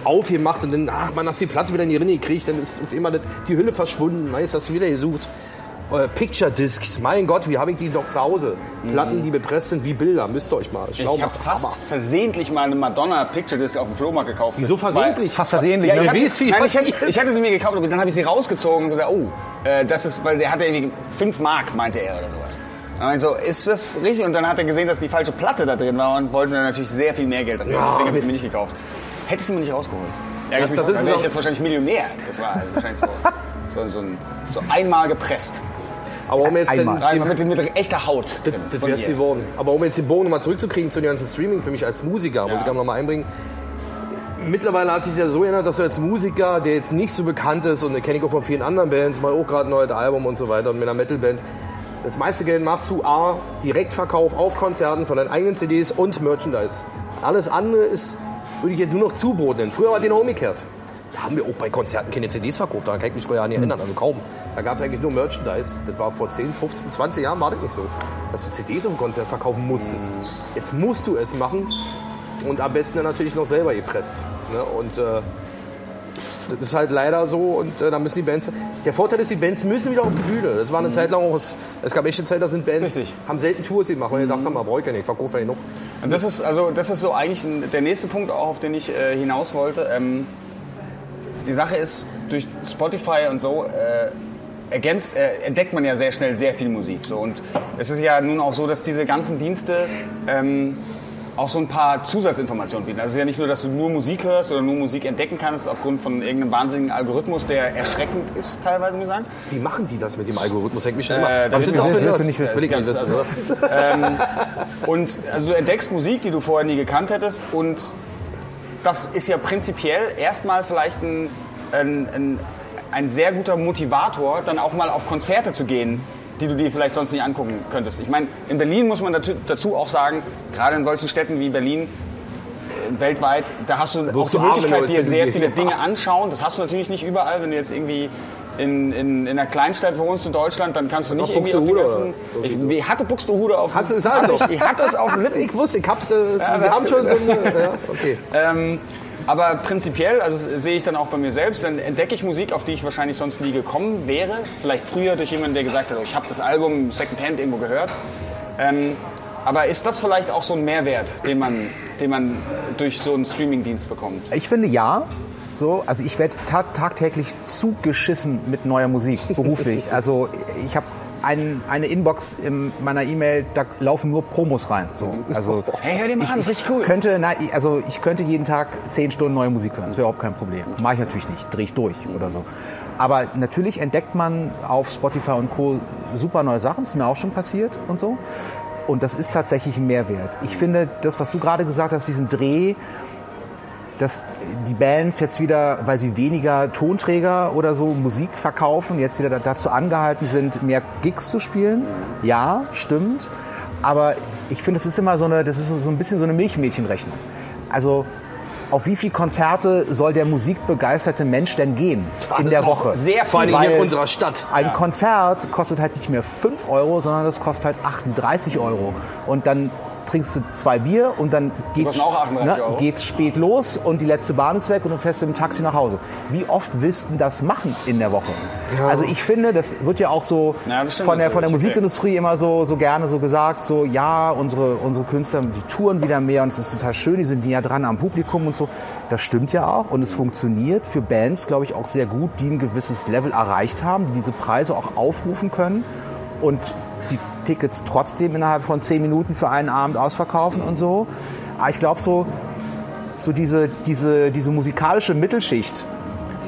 aufgemacht und dann, ach man, hast die Platte wieder in die Rinne gekriegt, dann ist auf immer das, die Hülle verschwunden, meist hast du wieder gesucht. Äh, Picture Discs, mein Gott, wie habe ich die noch zu Hause? Platten, die bepresst sind wie Bilder, müsst ihr euch mal schlau Ich habe machen. fast Aber- versehentlich mal eine Madonna Picture Disc auf dem Flohmarkt gekauft. Wieso Zwei- versehentlich? Fast versehentlich. Ja, ich, ne? hatte, Wie ist- wie nein, ich, hätte, ich hatte sie mir gekauft, aber dann habe ich sie rausgezogen und gesagt, oh, äh, das ist, weil der hatte irgendwie 5 Mark, meinte er oder sowas. Und ich so, ist das richtig? Und dann hat er gesehen, dass die falsche Platte da drin war und wollte dann natürlich sehr viel mehr Geld dafür. Ja, Deswegen habe ich sie mir nicht gekauft. Hätte ich sie mir nicht rausgeholt. Ja, ich sind dann sie wäre doch- ich jetzt wahrscheinlich Millionär. Das war also wahrscheinlich so, so, so, ein, so einmal gepresst. Aber um jetzt den, Einmal. Einmal mit, mit echter Haut. Das, das wär's geworden. Aber um jetzt den Bogen nochmal zurückzukriegen zu dem ganzen Streaming für mich als Musiker, muss ich noch mal einbringen. Mittlerweile hat sich das so geändert, dass du als Musiker, der jetzt nicht so bekannt ist, und das kenne ich auch von vielen anderen Bands, mal auch gerade ein neues Album und so weiter und mit einer Metalband, das meiste Geld machst du A, Direktverkauf auf Konzerten von deinen eigenen CDs und Merchandise. Alles andere ist, würde ich jetzt nur noch Zubrot nennen. Früher war die noch umgekehrt. Da haben wir auch bei Konzerten keine CDs verkauft, daran kann ich mich früher nicht erinnern, also kaum. Da gab es eigentlich nur Merchandise. Das war vor 10, 15, 20 Jahren war das nicht so, dass du CDs auf dem Konzert verkaufen musstest. Jetzt musst du es machen und am besten dann natürlich noch selber gepresst. Ne? Und äh, das ist halt leider so und äh, da müssen die Bands. Der Vorteil ist, die Bands müssen wieder auf die Bühne. Das war eine Zeit lang auch. Es, gab echt eine Zeit, da sind Bands, Richtig. haben selten Tours gemacht, weil die gedacht haben, man braucht ja nicht, ich verkaufe ja genug. Und das ist also das ist so eigentlich der nächste Punkt, auch auf den ich äh, hinaus wollte. Ähm, die Sache ist durch Spotify und so äh, ergänzt, äh, entdeckt man ja sehr schnell sehr viel Musik. So und es ist ja nun auch so, dass diese ganzen Dienste ähm, auch so ein paar Zusatzinformationen bieten. Also es ist ja nicht nur, dass du nur Musik hörst oder nur Musik entdecken kannst aufgrund von irgendeinem wahnsinnigen Algorithmus, der erschreckend ist teilweise, muss ich sagen. Wie machen die das mit dem Algorithmus? Hängt mich schon immer. Äh, das ist mir- für Nerds? nicht wissen. Ich gerne Also, ähm, und also du entdeckst Musik, die du vorher nie gekannt hättest und das ist ja prinzipiell erstmal vielleicht ein, ein, ein, ein sehr guter Motivator, dann auch mal auf Konzerte zu gehen, die du dir vielleicht sonst nicht angucken könntest. Ich meine, in Berlin muss man dazu, auch sagen, gerade in solchen Städten wie Berlin, äh, weltweit, da hast du auch Wirst die arm, wenn Möglichkeit, dir sehr viele Dinge anschauen. Das hast du natürlich nicht überall, wenn du jetzt irgendwie in, in, in einer Kleinstadt wohnst in Deutschland, dann kannst du nicht irgendwie auf die ganzen... Ich, ich hatte Buxtehude auf... Hast du doch? ich, ich hatte es auf dem Lippen. Ich wusste, ich hab's. Äh, wir das- haben schon so eine. Ja, okay. Ähm, aber prinzipiell, also das sehe ich dann auch bei mir selbst, dann entdecke ich Musik, auf die ich wahrscheinlich sonst nie gekommen wäre. Vielleicht früher durch jemanden, der gesagt hat, oh, ich habe das Album Secondhand irgendwo gehört. Ähm, aber ist das vielleicht auch so ein Mehrwert, den man, den man durch so einen Streamingdienst bekommt? Ich finde ja. So, also ich werde ta tagtäglich zugeschissen mit neuer Musik, beruflich. also ich habe ein, eine Inbox in meiner E-Mail, da laufen nur Promos rein. So, also Hey, hör dir mal an, das ist richtig cool. könnte, na, also ich könnte jeden Tag zehn Stunden neue Musik hören. Das wäre überhaupt kein Problem. Mache ich natürlich nicht, drehe ich durch oder so. Aber natürlich entdeckt man auf Spotify und Co. super neue Sachen. Das ist mir auch schon passiert und so. Und das ist tatsächlich ein Mehrwert. Ich finde, das, was du gerade gesagt hast, diesen Dreh, dass die Bands jetzt wieder, weil sie weniger Tonträger oder so Musik verkaufen, jetzt wieder dazu angehalten sind, mehr Gigs zu spielen. Ja, stimmt. Aber ich finde, das ist immer so eine, das ist so ein bisschen so eine Milchmädchenrechnung. Also auf wie viele Konzerte soll der musikbegeisterte Mensch denn gehen in Das der Woche? Sehr vor allem hier in unserer Stadt. Ein Konzert kostet halt nicht mehr 5 Euro, sondern das kostet halt 38 Euro. Und dann trinkst du zwei Bier und dann geht's, kosten auch 38 Euro. geht's spät los und die letzte Bahn ist weg und du fährst im Taxi nach Hause. Wie oft willst du das machen in der Woche? Also ich finde, das wird ja auch so Ja, von der, von der. Musikindustrie immer so, so gerne so gesagt, so ja, unsere, unsere Künstler, die touren wieder mehr und es ist total schön, die sind näher dran am Publikum und so. Das stimmt ja auch und es funktioniert für Bands, glaube ich, auch sehr gut, die ein gewisses Level erreicht haben, die diese Preise auch aufrufen können und die Tickets trotzdem innerhalb von zehn Minuten für einen Abend ausverkaufen und so. Aber ich glaube so, so diese, diese, diese musikalische Mittelschicht,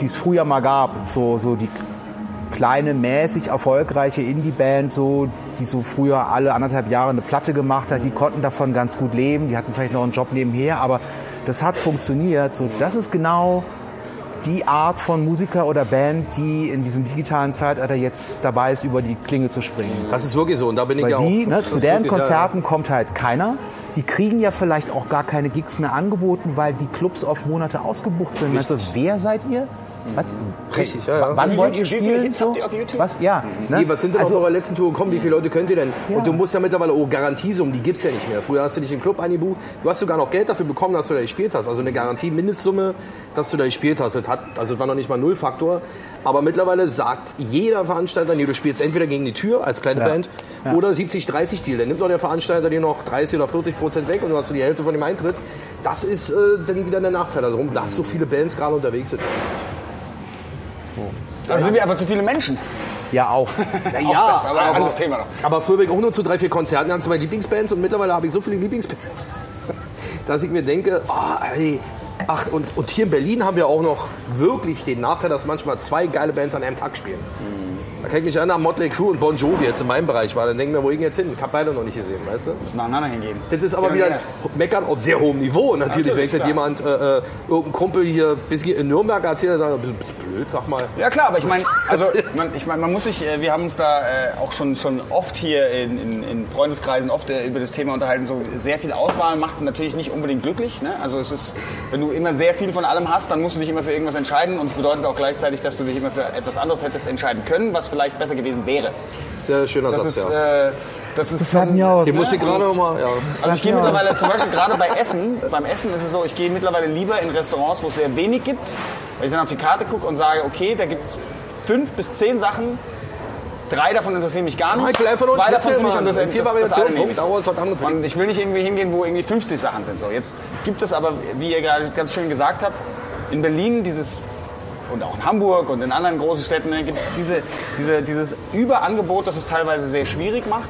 die es früher mal gab, so, so die kleine, mäßig erfolgreiche Indie-Band, so, die so früher alle anderthalb Jahre eine Platte gemacht hat, die konnten davon ganz gut leben, die hatten vielleicht noch einen Job nebenher, aber das hat funktioniert. So, das ist genau die Art von Musiker oder Band, die in diesem digitalen Zeitalter jetzt dabei ist, über die Klinge zu springen. Das ist wirklich so. Und da bin ich Weil ja die, auch. ne, zu deren wirklich, ja, Konzerten kommt halt keiner. Die kriegen ja vielleicht auch gar keine Gigs mehr angeboten, weil die Clubs auf Monate ausgebucht sind. Also, wer seid ihr? Was? Richtig, ja, ja. Wann Wie wollt ihr spielen? Hits habt ihr auf YouTube? Was? Ja. Ne? Nee, was sind denn also, auf eurer letzten Tour gekommen? Wie viele Leute könnt ihr denn? Ja. Und du musst ja mittlerweile auch Garantiesummen, die gibt's ja nicht mehr. Früher hast du dich im Club eingebucht. Du hast sogar noch Geld dafür bekommen, dass du da gespielt hast. Also eine Garantie-Mindestsumme, dass du da gespielt hast. Das hat, also das war noch nicht mal Nullfaktor. Aber mittlerweile sagt jeder Veranstalter, nee, du spielst entweder gegen die Tür als kleine Ja. Band Ja. oder 70-30 Deal. Dann nimmt doch der Veranstalter dir noch 30 oder 40 Prozent weg und du hast für die Hälfte von dem Eintritt. Das ist äh, dann wieder der Nachteil darum, dass so viele Bands gerade unterwegs sind. Also sind wir aber zu viele Menschen. ja, auch. Ja, das, aber ein anderes Thema noch. Aber früher bin ich auch nur zu drei, vier Konzerten, haben zwei Lieblingsbands und mittlerweile habe ich so viele Lieblingsbands, dass ich mir denke, ah, ey, ach, und, und hier in Berlin haben wir auch noch wirklich den Nachteil, dass manchmal zwei geile Bands an einem Tag spielen. Da kann ich mich erinnern, Motley Crue und Bon Jovi jetzt in meinem Bereich war. Dann denken wir, wo gehen jetzt hin? Ich habe beide noch nicht gesehen, weißt du? Müssen nacheinander hingehen. Das ist aber Ja, wieder ja. Meckern auf sehr hohem Niveau. Natürlich, Natürlich, wenn ich das klar. jemand, äh, äh, irgendein Kumpel hier bis in Nürnberg erzählt, dann sagt bist blöd, sag mal. Ja klar, aber ich meine, also man, ich meine, man muss sich, äh, wir haben uns da äh, auch schon, schon oft hier in, in, in Freundeskreisen oft äh, über das Thema unterhalten. So sehr viel Auswahl macht natürlich nicht unbedingt glücklich. Ne? Also es ist, wenn du immer sehr viel von allem hast, dann musst du dich immer für irgendwas entscheiden und es bedeutet auch gleichzeitig, dass du dich immer für etwas anderes hättest entscheiden können, was vielleicht besser gewesen wäre. Sehr schöner Das Satz, ist, ja. äh, das ist Das von- mir aus. Den muss ich gerade noch mal, ja. Also ich gehe mittlerweile zum Beispiel gerade bei Essen, beim Essen ist es so, ich gehe mittlerweile lieber in Restaurants, wo es sehr wenig gibt, weil ich dann auf die Karte gucke und sage, okay, da gibt es fünf bis zehn Sachen, drei davon interessieren mich gar nicht, ich will einfach nur zwei davon finde ich und das, Vier das, das eine nehme ich. Und ich will nicht irgendwie hingehen, wo irgendwie 50 Sachen sind. So, jetzt gibt es aber, wie ihr gerade ganz schön gesagt habt, in Berlin dieses und auch in Hamburg und in anderen großen Städten ne, gibt es diese, diese, dieses Überangebot, das es teilweise sehr schwierig macht.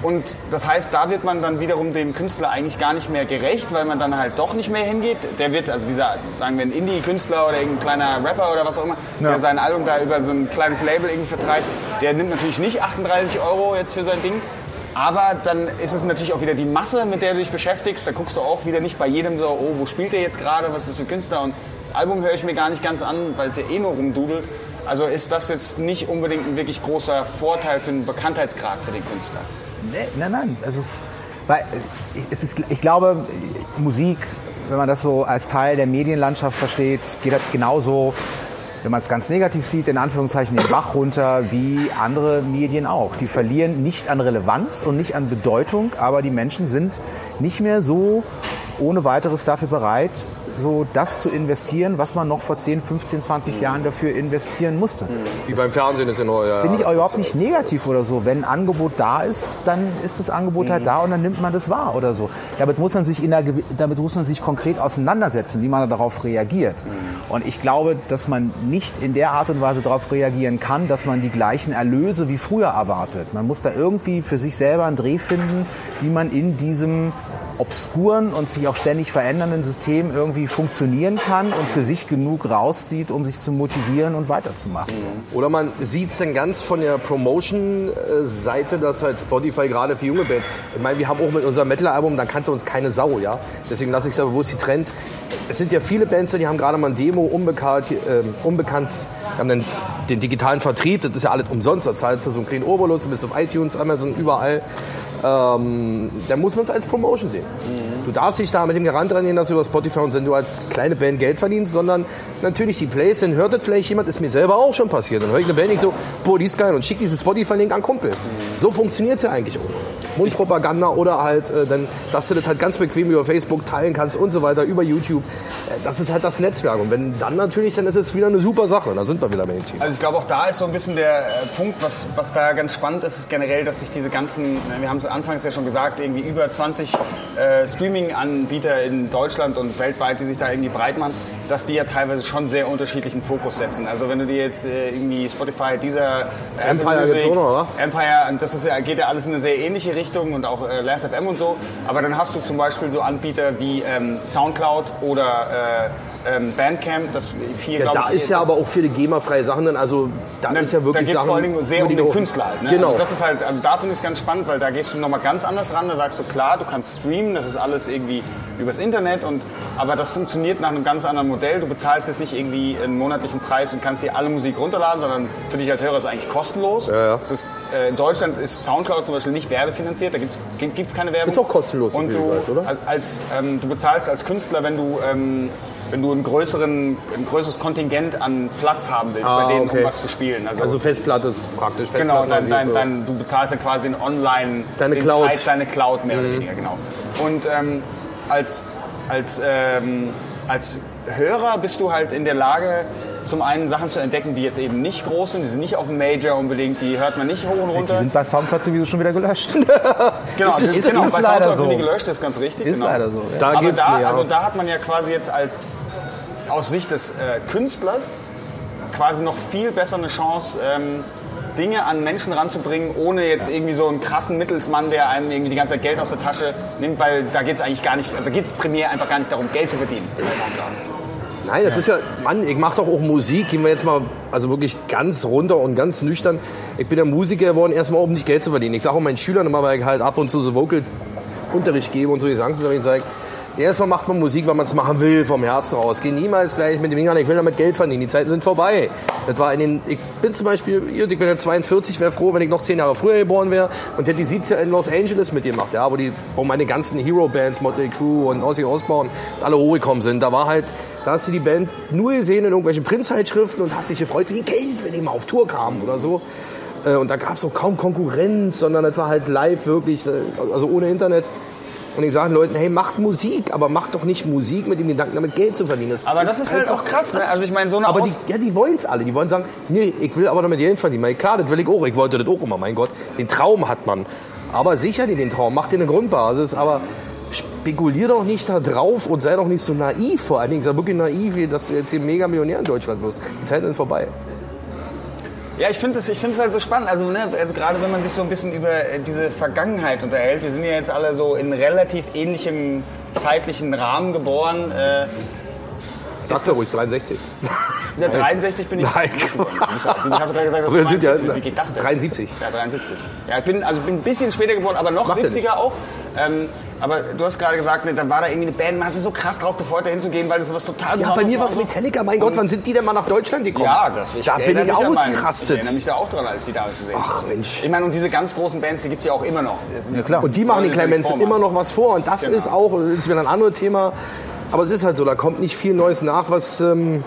Und das heißt, da wird man dann wiederum dem Künstler eigentlich gar nicht mehr gerecht, weil man dann halt doch nicht mehr hingeht. Der wird, also dieser, sagen wir, ein Indie-Künstler oder irgendein kleiner Rapper oder was auch immer, der sein Album da über so ein kleines Label irgendwie vertreibt, der nimmt natürlich nicht 38 Euro jetzt für sein Ding. Aber dann ist es natürlich auch wieder die Masse, mit der du dich beschäftigst. Da guckst du auch wieder nicht bei jedem so, oh, wo spielt der jetzt gerade, was ist das für Künstler? Und das Album höre ich mir gar nicht ganz an, weil es ja eh nur rumdudelt. Also ist das jetzt nicht unbedingt ein wirklich großer Vorteil für den Bekanntheitsgrad für den Künstler. Nee, nein, nein. Es ist, weil, es ist, ich glaube, Musik, wenn man das so als Teil der Medienlandschaft versteht, geht das genauso, wenn man es ganz negativ sieht, in Anführungszeichen den Bach runter, wie andere Medien auch. Die verlieren nicht an Relevanz und nicht an Bedeutung, aber die Menschen sind nicht mehr so ohne weiteres dafür bereit, so das zu investieren, was man noch vor 10, 15, 20 Jahren dafür investieren musste. Wie beim Fernsehen ist ja nur, ja. Finde ich auch überhaupt nicht negativ oder so. Wenn ein Angebot da ist, dann ist das Angebot halt da und dann nimmt man das wahr oder so. Damit muss man sich, in der, damit muss man sich konkret auseinandersetzen, wie man darauf reagiert. Und ich glaube, dass man nicht in der Art und Weise darauf reagieren kann, dass man die gleichen Erlöse wie früher erwartet. Man muss da irgendwie für sich selber einen Dreh finden, wie man in diesem obskuren und sich auch ständig verändernden System irgendwie funktionieren kann und für sich genug rauszieht, um sich zu motivieren und weiterzumachen. Oder man sieht es dann ganz von der Promotion-Seite, dass halt Spotify gerade für junge Bands, ich meine, wir haben auch mit unserem Metal-Album, da kannte uns keine Sau, ja. Deswegen lasse ich es aber bewusst die Trend. Es sind ja viele Bands, die haben gerade mal ein Demo unbekannt, äh, unbekannt, haben dann den digitalen Vertrieb, das ist ja alles umsonst, da zahlst du so einen kleinen Obolus, bist auf iTunes, Amazon, überall. Ähm, dann muss man es als Promotion sehen. Du darfst dich da mit dem Garant dran gehen, dass du über Spotify und du als kleine Band Geld verdienst, sondern natürlich die Plays, dann hört das vielleicht jemand, ist mir selber auch schon passiert. Dann höre ich eine Band nicht so, boah, die ist geil und schick dieses Spotify-Link an Kumpel. So funktioniert es ja eigentlich auch. Mundpropaganda oder halt, äh, dann, dass du das halt ganz bequem über Facebook teilen kannst und so weiter, über YouTube. Äh, das ist halt das Netzwerk. Und wenn dann natürlich, dann ist es wieder eine super Sache. Da sind wir wieder bei dem Thema. Also ich glaube, auch da ist so ein bisschen der äh, Punkt, was, was da ganz spannend ist, ist generell, dass sich diese ganzen, wir haben es anfangs ja schon gesagt, irgendwie über 20 äh, Streaming-Anbieter in Deutschland und weltweit, die sich da irgendwie breit machen, dass die ja teilweise schon sehr unterschiedlichen Fokus setzen. Also wenn du dir jetzt äh, irgendwie Spotify, dieser äh, Empire gibt's auch noch, oder? Empire, das ist geht ja alles in eine sehr ähnliche Richtung und auch äh, Last.fm und so. Aber dann hast du zum Beispiel so Anbieter wie ähm, Soundcloud oder äh, ähm, Bandcamp, das viel, Ja, da ich, ist ja aber auch viele GEMA-freie Sachen drin. Also da ist ja da wirklich geht es Sachen, vor allen Dingen sehr um die den Künstler halt. Ne? Genau. Also das ist halt, also da finde ich es ganz spannend, weil da gehst du nochmal ganz anders ran. Da sagst du, klar, du kannst streamen, das ist alles irgendwie übers Internet, und, aber das funktioniert nach einem ganz anderen Modell. Du bezahlst jetzt nicht irgendwie einen monatlichen Preis und kannst dir alle Musik runterladen, sondern für dich als Hörer ist es eigentlich kostenlos. Ja, ja. Es ist, äh, in Deutschland ist Soundcloud zum Beispiel nicht werbefinanziert, da gibt es keine Werbung. Ist auch kostenlos, Und du, weiß, oder? als- ähm, du bezahlst als Künstler, wenn du, ähm, wenn du einen größeren, ein größeres Kontingent an Platz haben willst, Ah, bei denen, okay. um was zu spielen. Also Festplatte ist praktisch. Genau, dein, dein, dein, du bezahlst ja quasi den Online, Deine den Cloud. Mhm. Zeit, deine Cloud mehr oder weniger, genau. Und ähm, als, als, ähm, als Hörer bist du halt in der Lage, zum einen Sachen zu entdecken, die jetzt eben nicht groß sind, die sind nicht auf dem Major unbedingt, die hört man nicht hoch und Die runter. sind bei Soundcloud sowieso schon wieder gelöscht. genau, ist- das ist, genau ist bei leider Soundcloud sind die so. gelöscht, das ist ganz richtig. Ist genau. leider so. Ja. Da Aber da, also da hat man ja quasi jetzt als aus Sicht des äh, Künstlers quasi noch viel besser eine Chance, ähm, Dinge an Menschen ranzubringen, ohne jetzt irgendwie so einen krassen Mittelsmann, der einem irgendwie die ganze Zeit Geld aus der Tasche nimmt, weil da geht es eigentlich gar nicht, also geht es primär einfach gar nicht darum, Geld zu verdienen. Nein, das ist ja, Mann, ich mache doch auch Musik. Gehen wir jetzt mal, also wirklich ganz runter und ganz nüchtern. Ich bin ja Musiker geworden, erstmal um nicht Geld zu verdienen. Ich sage auch meinen Schülern immer, weil ich halt ab und zu so Vocal-Unterricht gebe und so Gesangsunterricht sage, erstmal macht man Musik, weil man es machen will, vom Herzen raus. Geh niemals gleich mit dem Ding an, ich will damit Geld verdienen. Die Zeiten sind vorbei. Das war in den, ich bin zum Beispiel, ich bin jetzt 42, wäre froh, wenn ich noch zehn Jahre früher geboren wäre und hätte die 70er in Los Angeles mitgemacht, ja, wo die, wo meine ganzen Hero-Bands, Motley Crue und Ozzy Osbourne alle hochgekommen sind. Da war halt, da hast du die Band nur gesehen in irgendwelchen Printzeitschriften und hast dich gefreut wie ein Kind, wenn die mal auf Tour kamen oder so. Äh, Und da gab es auch kaum Konkurrenz, sondern das war halt live wirklich, äh, also ohne Internet. Und ich sage den Leuten, hey, macht Musik, aber macht doch nicht Musik mit dem Gedanken, damit Geld zu verdienen. Aber das ist halt einfach auch krass, ne? Also ich meine, so eine aber Aus- die, ja, die wollen es alle. Die wollen sagen, nee, ich will aber damit Geld verdienen. Weil klar, das will ich auch. Ich wollte das auch immer, mein Gott. Den Traum hat man. Aber sicher dir den Traum. Mach dir eine Grundbasis. Aber spekulier doch nicht da drauf und sei doch nicht so naiv. Vor allen Dingen sei wirklich naiv, dass du jetzt hier mega Millionär in Deutschland wirst. Die Zeiten sind vorbei. Ja, ich finde es ich find's halt so spannend. Also, ne, also gerade wenn man sich so ein bisschen über äh, diese Vergangenheit unterhält. Wir sind ja jetzt alle so in relativ ähnlichem zeitlichen Rahmen geboren. Äh, du das- ruhig, 63. in der 63 bin ich. Nein. Du hast gerade gesagt, dass Wir sind ja 42 Wie geht das denn? 73. Ja, 73. Ja, ich bin, also bin ein bisschen später geboren, aber noch Macht ja 70er auch. Ähm, aber du hast gerade gesagt, ne, dann war da irgendwie eine Band, man hat sich so krass drauf gefreut, da hinzugehen, weil das was total Ja, bei mir war es so. Metallica. Mein Gott, Und- wann sind die denn mal nach Deutschland gekommen? Ja, das Da bin ich an meinen- Ich ausgerastet. erinnere mich da auch dran, als die damals gesehen Ach, Mensch. Ich meine, und diese ganz großen Bands, die gibt es ja auch immer noch. Ja, klar. Und die machen den kleinen Menschen immer noch was vor. Und das Genau. ist auch, das ist wieder ein anderes Thema. Aber es ist halt so, da kommt nicht viel Neues nach, was ähm,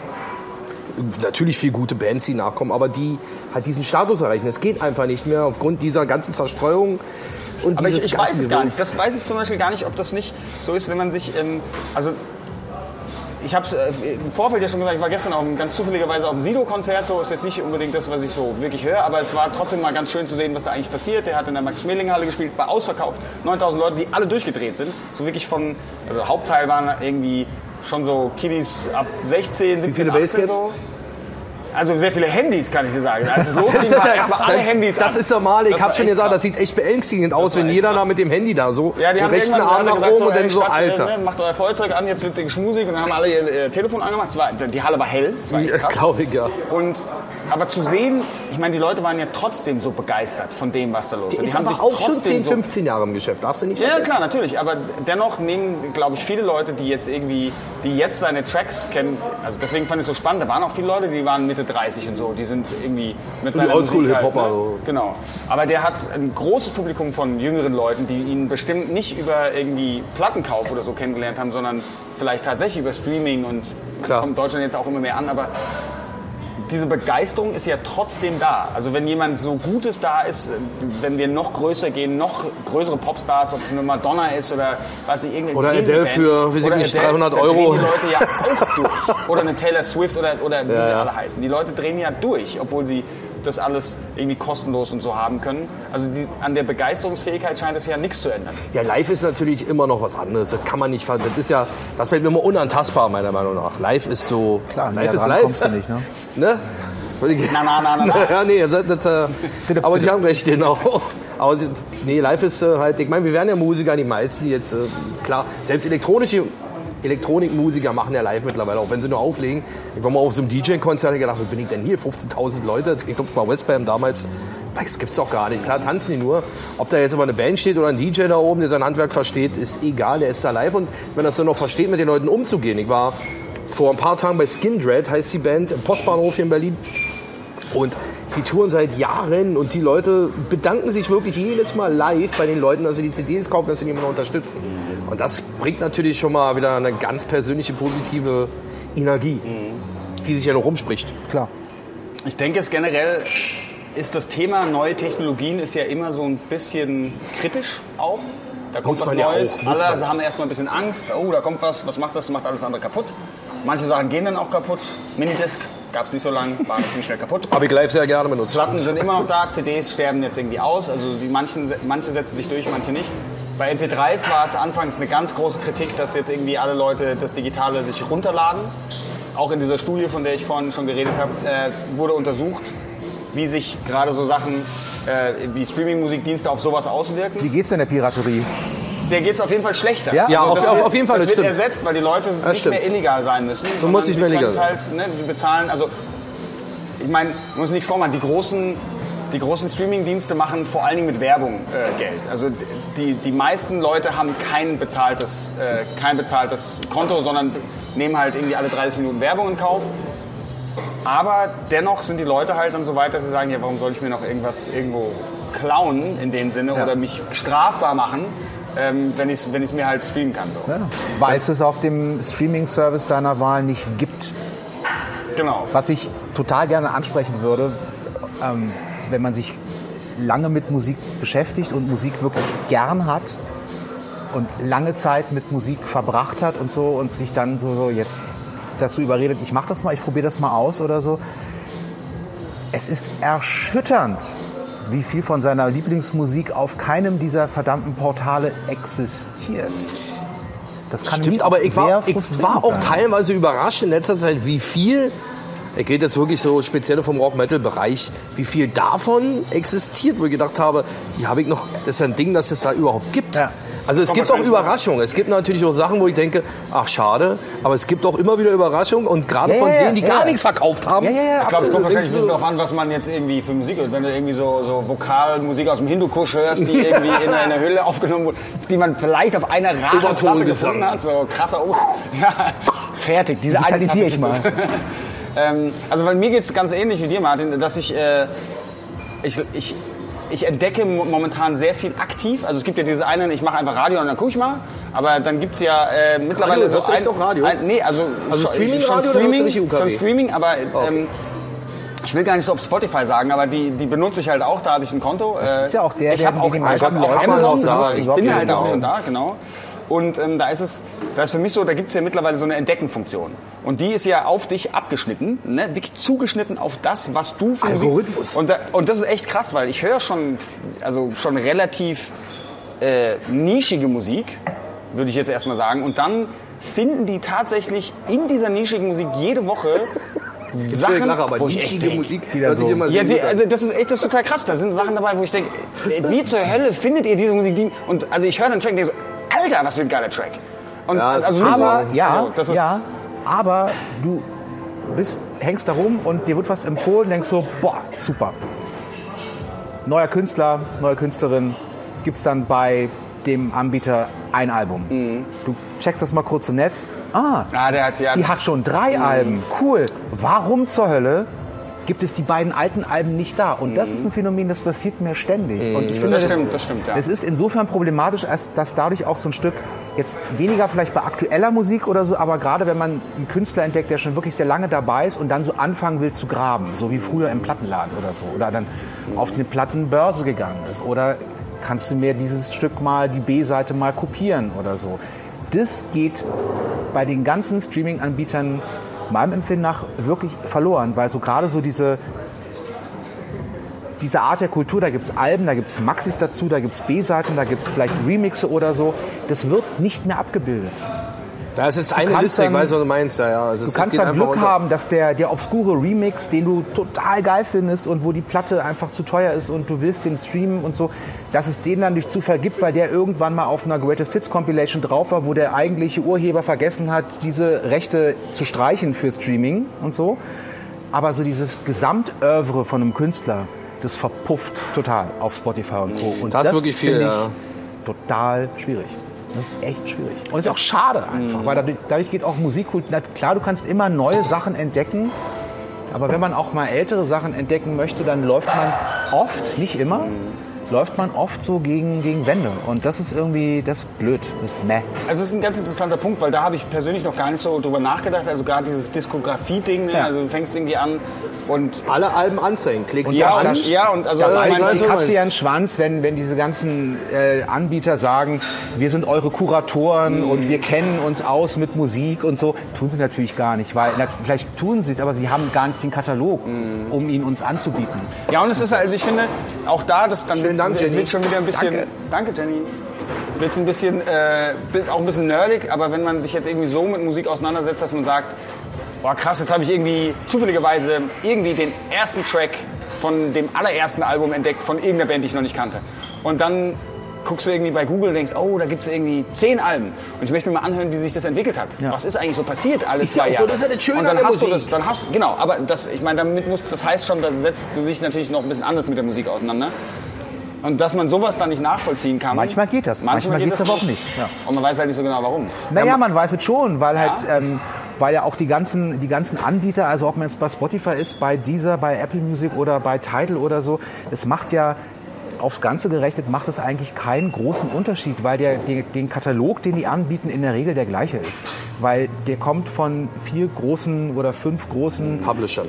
natürlich viel gute Bands, die nachkommen, aber die halt diesen Status erreichen. Es geht einfach nicht mehr aufgrund dieser ganzen Zerstreuung. Und Aber ich, ich weiß es gar nicht. Das weiß ich zum Beispiel gar nicht, ob das nicht so ist, wenn man sich. Ähm, also ich habe es äh, im Vorfeld ja schon gesagt, ich war gestern auch ganz zufälligerweise auf dem Sido-Konzert. So ist jetzt nicht unbedingt das, was ich so wirklich höre, aber es war trotzdem mal ganz schön zu sehen, was da eigentlich passiert. Der hat in der Max-Schmeling-Halle gespielt, war ausverkauft. 9000 Leute, die alle durchgedreht sind. So wirklich von. Also Hauptteil waren irgendwie schon so Kiddies ab 16, 17, viele 18 Basscats? so. Also sehr viele Handys, kann ich dir sagen. Als es losging, waren erstmal alle Handys Das an. ist normal. Ich habe schon gesagt, krass. das sieht echt beängstigend aus, wenn jeder da mit dem Handy da so Ja, die haben rechten Arm nach oben so, und dann so, äh, Alter. Ne, macht euer Feuerzeug an, jetzt wird's irgendwie Schmusik. Und dann haben alle ihr, ihr Telefon angemacht. War, die Halle war hell, das war echt krass. Glaube ich, ja. Und, aber zu sehen, ich meine, die Leute waren ja trotzdem so begeistert von dem, was da los war. Die ist haben aber sich auch schon trotzdem 10, so 15 Jahre im Geschäft. Darfst du nicht Ja, vergessen. klar, natürlich. Aber dennoch nehmen, glaube ich, viele Leute, die jetzt irgendwie, die jetzt seine Tracks kennen, also deswegen fand ich es so spannend. Da waren auch viele Leute, die waren Mitte 30 und so. Die sind irgendwie mit seiner Oldschool Musik halt, Hip-Hopper, ne? so. Genau. Aber der hat ein großes Publikum von jüngeren Leuten, die ihn bestimmt nicht über irgendwie Plattenkauf oder so kennengelernt haben, sondern vielleicht tatsächlich über Streaming und Klar. kommt Deutschland jetzt auch immer mehr an. Aber diese Begeisterung ist ja trotzdem da. Also wenn jemand so Gutes da ist, wenn wir noch größer gehen, noch größere Popstars, ob es eine Madonna ist oder was ich irgendeine Oder Adele für, weiß ich nicht, Adele, 300 da drehen Euro. die Leute ja auch durch. Oder eine Taylor Swift oder, oder wie sie alle heißen. Die Leute drehen ja durch, obwohl sie das alles irgendwie kostenlos und so haben können. Also die, an der Begeisterungsfähigkeit scheint es ja nichts zu ändern. Ja, live ist natürlich immer noch was anderes. Das kann man nicht ver- Das ist ja, das bleibt immer unantastbar, meiner Meinung nach. Live ist so. Klar, live ist live. kommst du nicht, ne? ne? Na, na, na, na, na. Ja, nee, das, das, äh, aber Sie haben recht, genau. Aber Sie- nee, live ist äh, halt, ich meine, wir werden ja Musiker, die meisten, die jetzt, äh, klar, selbst elektronische Elektronikmusiker machen ja live mittlerweile, auch wenn sie nur auflegen. Ich war mal auf so einem DJ-Konzert und gedacht, wo bin ich denn hier? 15.000 Leute. Ich glaube, bei Westbam damals, das gibt's doch gar nicht. Klar tanzen die nur. Ob da jetzt aber eine Band steht oder ein DJ da oben, der sein Handwerk versteht, ist egal, der ist da live. Und wenn das dann noch versteht, mit den Leuten umzugehen. Ich war vor ein paar Tagen bei Skin Dread, heißt die Band, im Postbahnhof hier in Berlin. Und die touren seit Jahren und die Leute bedanken sich wirklich jedes Mal live bei den Leuten, dass sie die CDs kaufen, dass sie die immer unterstützen. Und das bringt natürlich schon mal wieder eine ganz persönliche, positive Energie, die sich ja noch rumspricht. Klar. Ich denke, es generell ist das Thema neue Technologien ist ja immer so ein bisschen kritisch auch. Da kommt Muss was ja Neues. muss Alle man. haben erstmal ein bisschen Angst. Oh, da kommt was. Was macht das? Macht alles andere kaputt. Manche Sachen gehen dann auch kaputt. Minidisc gab es nicht so lange, war ziemlich schnell kaputt. Habe ich live sehr gerne benutzt. Platten sind immer noch da, CDs sterben jetzt irgendwie aus. Also die manchen, manche setzen sich durch, manche nicht. Bei MP3s war es anfangs eine ganz große Kritik, dass jetzt irgendwie alle Leute das Digitale sich runterladen. Auch in dieser Studie, von der ich vorhin schon geredet habe, äh, wurde untersucht, wie sich gerade so Sachen äh, wie Streaming-Musikdienste auf sowas auswirken. Wie geht's denn der Piraterie? Der geht es auf jeden Fall schlechter. Ja? Ja, auf- das auf- wird, auf jeden Fall, Das das wird stimmt. ersetzt, weil die Leute Das nicht stimmt. mehr illegal sein müssen. Du musst nicht mehr die illegal können's Halt, ne, die bezahlen, also ich meine, man muss nichts vormachen, die großen, die großen Streaming-Dienste machen vor allen Dingen mit Werbung äh, Geld. Also die, die meisten Leute haben kein bezahltes, äh, kein bezahltes Konto, sondern nehmen halt irgendwie alle 30 Minuten Werbung in Kauf. Aber dennoch sind die Leute halt dann so weit, dass sie sagen, ja, warum soll ich mir noch irgendwas irgendwo klauen in dem Sinne Ja. oder mich strafbar machen, ähm, wenn ich es wenn ich's mir halt streamen kann. So. Ja. Weil es es auf dem Streaming-Service deiner Wahl nicht gibt. Genau. Was ich total gerne ansprechen würde, ähm, wenn man sich lange mit Musik beschäftigt und Musik wirklich gern hat und lange Zeit mit Musik verbracht hat und so und sich dann so, so jetzt dazu überredet, ich mache das mal, ich probiere das mal aus oder so. Es ist erschütternd, wie viel von seiner Lieblingsmusik auf keinem dieser verdammten Portale existiert. Das kann Stimmt, aber ich war, ich war auch sein. teilweise überrascht in letzter Zeit, wie viel, ich rede jetzt wirklich so speziell vom Rock-Metal-Bereich, wie viel davon existiert, wo ich gedacht habe, die habe ich noch, das ist ja ein Ding, dass es da überhaupt gibt. Ja. Also es gibt auch Überraschungen. Es gibt natürlich auch Sachen, wo ich denke, ach schade, aber es gibt auch immer wieder Überraschungen und gerade Ja, von ja, denen, die ja, gar ja. nichts verkauft haben. Ja, ja, ja, Ich glaube, es kommt wahrscheinlich ein bisschen so- darauf an, was man jetzt irgendwie für Musik hört. Wenn du irgendwie so, so Vokalmusik aus dem Hindukusch hörst, die irgendwie in einer Hülle aufgenommen wurde, die man vielleicht auf einer Radioplatte gefunden hat, so krasser oh, ja, fertig, diese eine Digitalisiere Platte ich es. ähm, also bei mir geht es ganz ähnlich wie dir, Martin, dass ich, äh, ich, ich, ich entdecke mo- momentan sehr viel aktiv. Also es gibt ja diese einen, ich mache einfach Radio und dann gucke ich mal. Aber dann gibt es ja äh, mittlerweile Radio? so echt noch Radio? Ein, nee, also, Also Streaming-Radio schon du Streaming, schon Streaming, aber Okay. ähm, ich will gar nicht so auf Spotify sagen, aber die, die benutze ich halt auch, da habe ich ein Konto. Das ist ja auch der, ich der auch, die ich meisten hab auch Leute Amazon, auch ich bin halt auch schon da, genau. Und ähm, da ist es, da ist für mich so, da gibt es ja mittlerweile so eine Entdeckenfunktion. Und die ist ja auf dich abgeschnitten, ne? wirklich zugeschnitten auf das, was du für Algorithmus. Musik... Und, da, und das ist echt krass, weil ich höre schon, also schon relativ äh, nischige Musik, würde ich jetzt erstmal sagen. Und dann finden die tatsächlich in dieser nischigen Musik jede Woche Sachen, Lache, aber wo ich nischige echt denk, Musik die da so- immer Ja, die, also das ist echt das ist total krass. Da sind Sachen dabei, wo ich denke, wie zur Hölle findet ihr diese Musik? Die, und also ich höre den Track und denke so, Alter, was für ein geiler Track. Und Ja, das also Aber ja, also, das ist, ja, aber du bist, hängst da rum und dir wird was empfohlen, denkst so, boah, super. Neuer Künstler, neue Künstlerin, gibt es dann bei dem Anbieter ein Album. Mhm. Du checkst das mal kurz im Netz. Ah, Ah, hat ja. die hat schon drei Mhm. Alben. Cool. Warum zur Hölle gibt es die beiden alten Alben nicht da? Und das Mhm. ist ein Phänomen, das passiert mir ständig. Und ich finde, das stimmt, das stimmt, ja. es ist insofern problematisch, als dass dadurch auch so ein Stück, jetzt weniger vielleicht bei aktueller Musik oder so, aber gerade wenn man einen Künstler entdeckt, der schon wirklich sehr lange dabei ist und dann so anfangen will zu graben, so wie früher im Plattenladen oder so, oder dann auf eine Plattenbörse gegangen ist, oder kannst du mir dieses Stück mal, die B-Seite mal kopieren oder so. Das geht bei den ganzen Streaming-Anbietern meinem Empfinden nach wirklich verloren, weil so gerade so diese diese Art der Kultur, da gibt es Alben, da gibt es Maxis dazu, da gibt es B-Seiten, da gibt es vielleicht Remixe oder so. Das wird nicht mehr abgebildet. Das ist eine Liste, ich dann- weiß, was du meinst. Ja, ja. Es Du kannst dann Glück unter. haben, dass der, der obskure Remix, den du total geil findest und wo die Platte einfach zu teuer ist und du willst den streamen und so, dass es den dann durch Zufall gibt, weil der irgendwann mal auf einer Greatest Hits Compilation drauf war, wo der eigentliche Urheber vergessen hat, diese Rechte zu streichen für Streaming und so. Aber so dieses Gesamtövre von einem Künstler, das verpufft total auf Spotify und so. Und Das ist wirklich viel, ich ja. total schwierig. Das ist echt schwierig. Und es ist auch schade einfach, weil dadurch, dadurch geht auch Musikkultur. Klar, du kannst immer neue Sachen entdecken, aber wenn man auch mal ältere Sachen entdecken möchte, dann läuft man oft, nicht immer, läuft man oft so gegen, gegen Wände. Und das ist irgendwie, das ist blöd, das ist meh. Also es ist ein ganz interessanter Punkt, weil da habe ich persönlich noch gar nicht so drüber nachgedacht. Also gerade dieses Diskografie-Ding, ne? Ja. also du fängst irgendwie an und Alle Alben anzeigen. Klickst ja, du an. und, ja und also Ja, ich ich meine, die Katze ja einen. Schwanz, wenn, wenn diese ganzen äh, Anbieter sagen, wir sind eure Kuratoren und wir kennen uns aus mit Musik und so. Tun sie natürlich gar nicht, weil na, vielleicht tun sie es, aber sie haben gar nicht den Katalog, um ihn uns anzubieten. Ja, und es ist halt, also ich finde, auch da, das dann Dank, Jenny. wird schon wieder ein bisschen. Danke. Danke, Jenny. Wird ein bisschen, äh, auch ein bisschen nerdig, aber wenn man sich jetzt irgendwie so mit Musik auseinandersetzt, dass man sagt, boah krass, jetzt habe ich irgendwie zufälligerweise irgendwie den ersten Track von dem allerersten Album entdeckt von irgendeiner Band, die ich noch nicht kannte. Und dann guckst du irgendwie bei Google und denkst, oh, da gibt es irgendwie zehn Alben. Und ich möchte mir mal anhören, wie sich das entwickelt hat. Ja. Was ist eigentlich so passiert alle Ist ja zwei auch so, Jahre? das ist ja das Schöne und dann hast du Musik. das, dann hast genau, aber das, ich meine, damit muss, das heißt schon, da setzt du sich natürlich noch ein bisschen anders mit der Musik auseinander. Und dass man sowas dann nicht nachvollziehen kann. Manchmal geht das, manchmal geht geht's das aber auch nicht, ja. Und man weiß halt nicht so genau, warum. Naja, man weiß es schon, weil Ja. halt, ähm, weil ja auch die ganzen, die ganzen Anbieter, also ob man jetzt bei Spotify ist, bei Deezer, bei Apple Music oder bei Tidal oder so, es macht ja aufs Ganze gerechnet macht es eigentlich keinen großen Unterschied, weil der, der, den Katalog, den die anbieten, in der Regel der gleiche ist. Weil der kommt von vier großen oder fünf großen Publishern.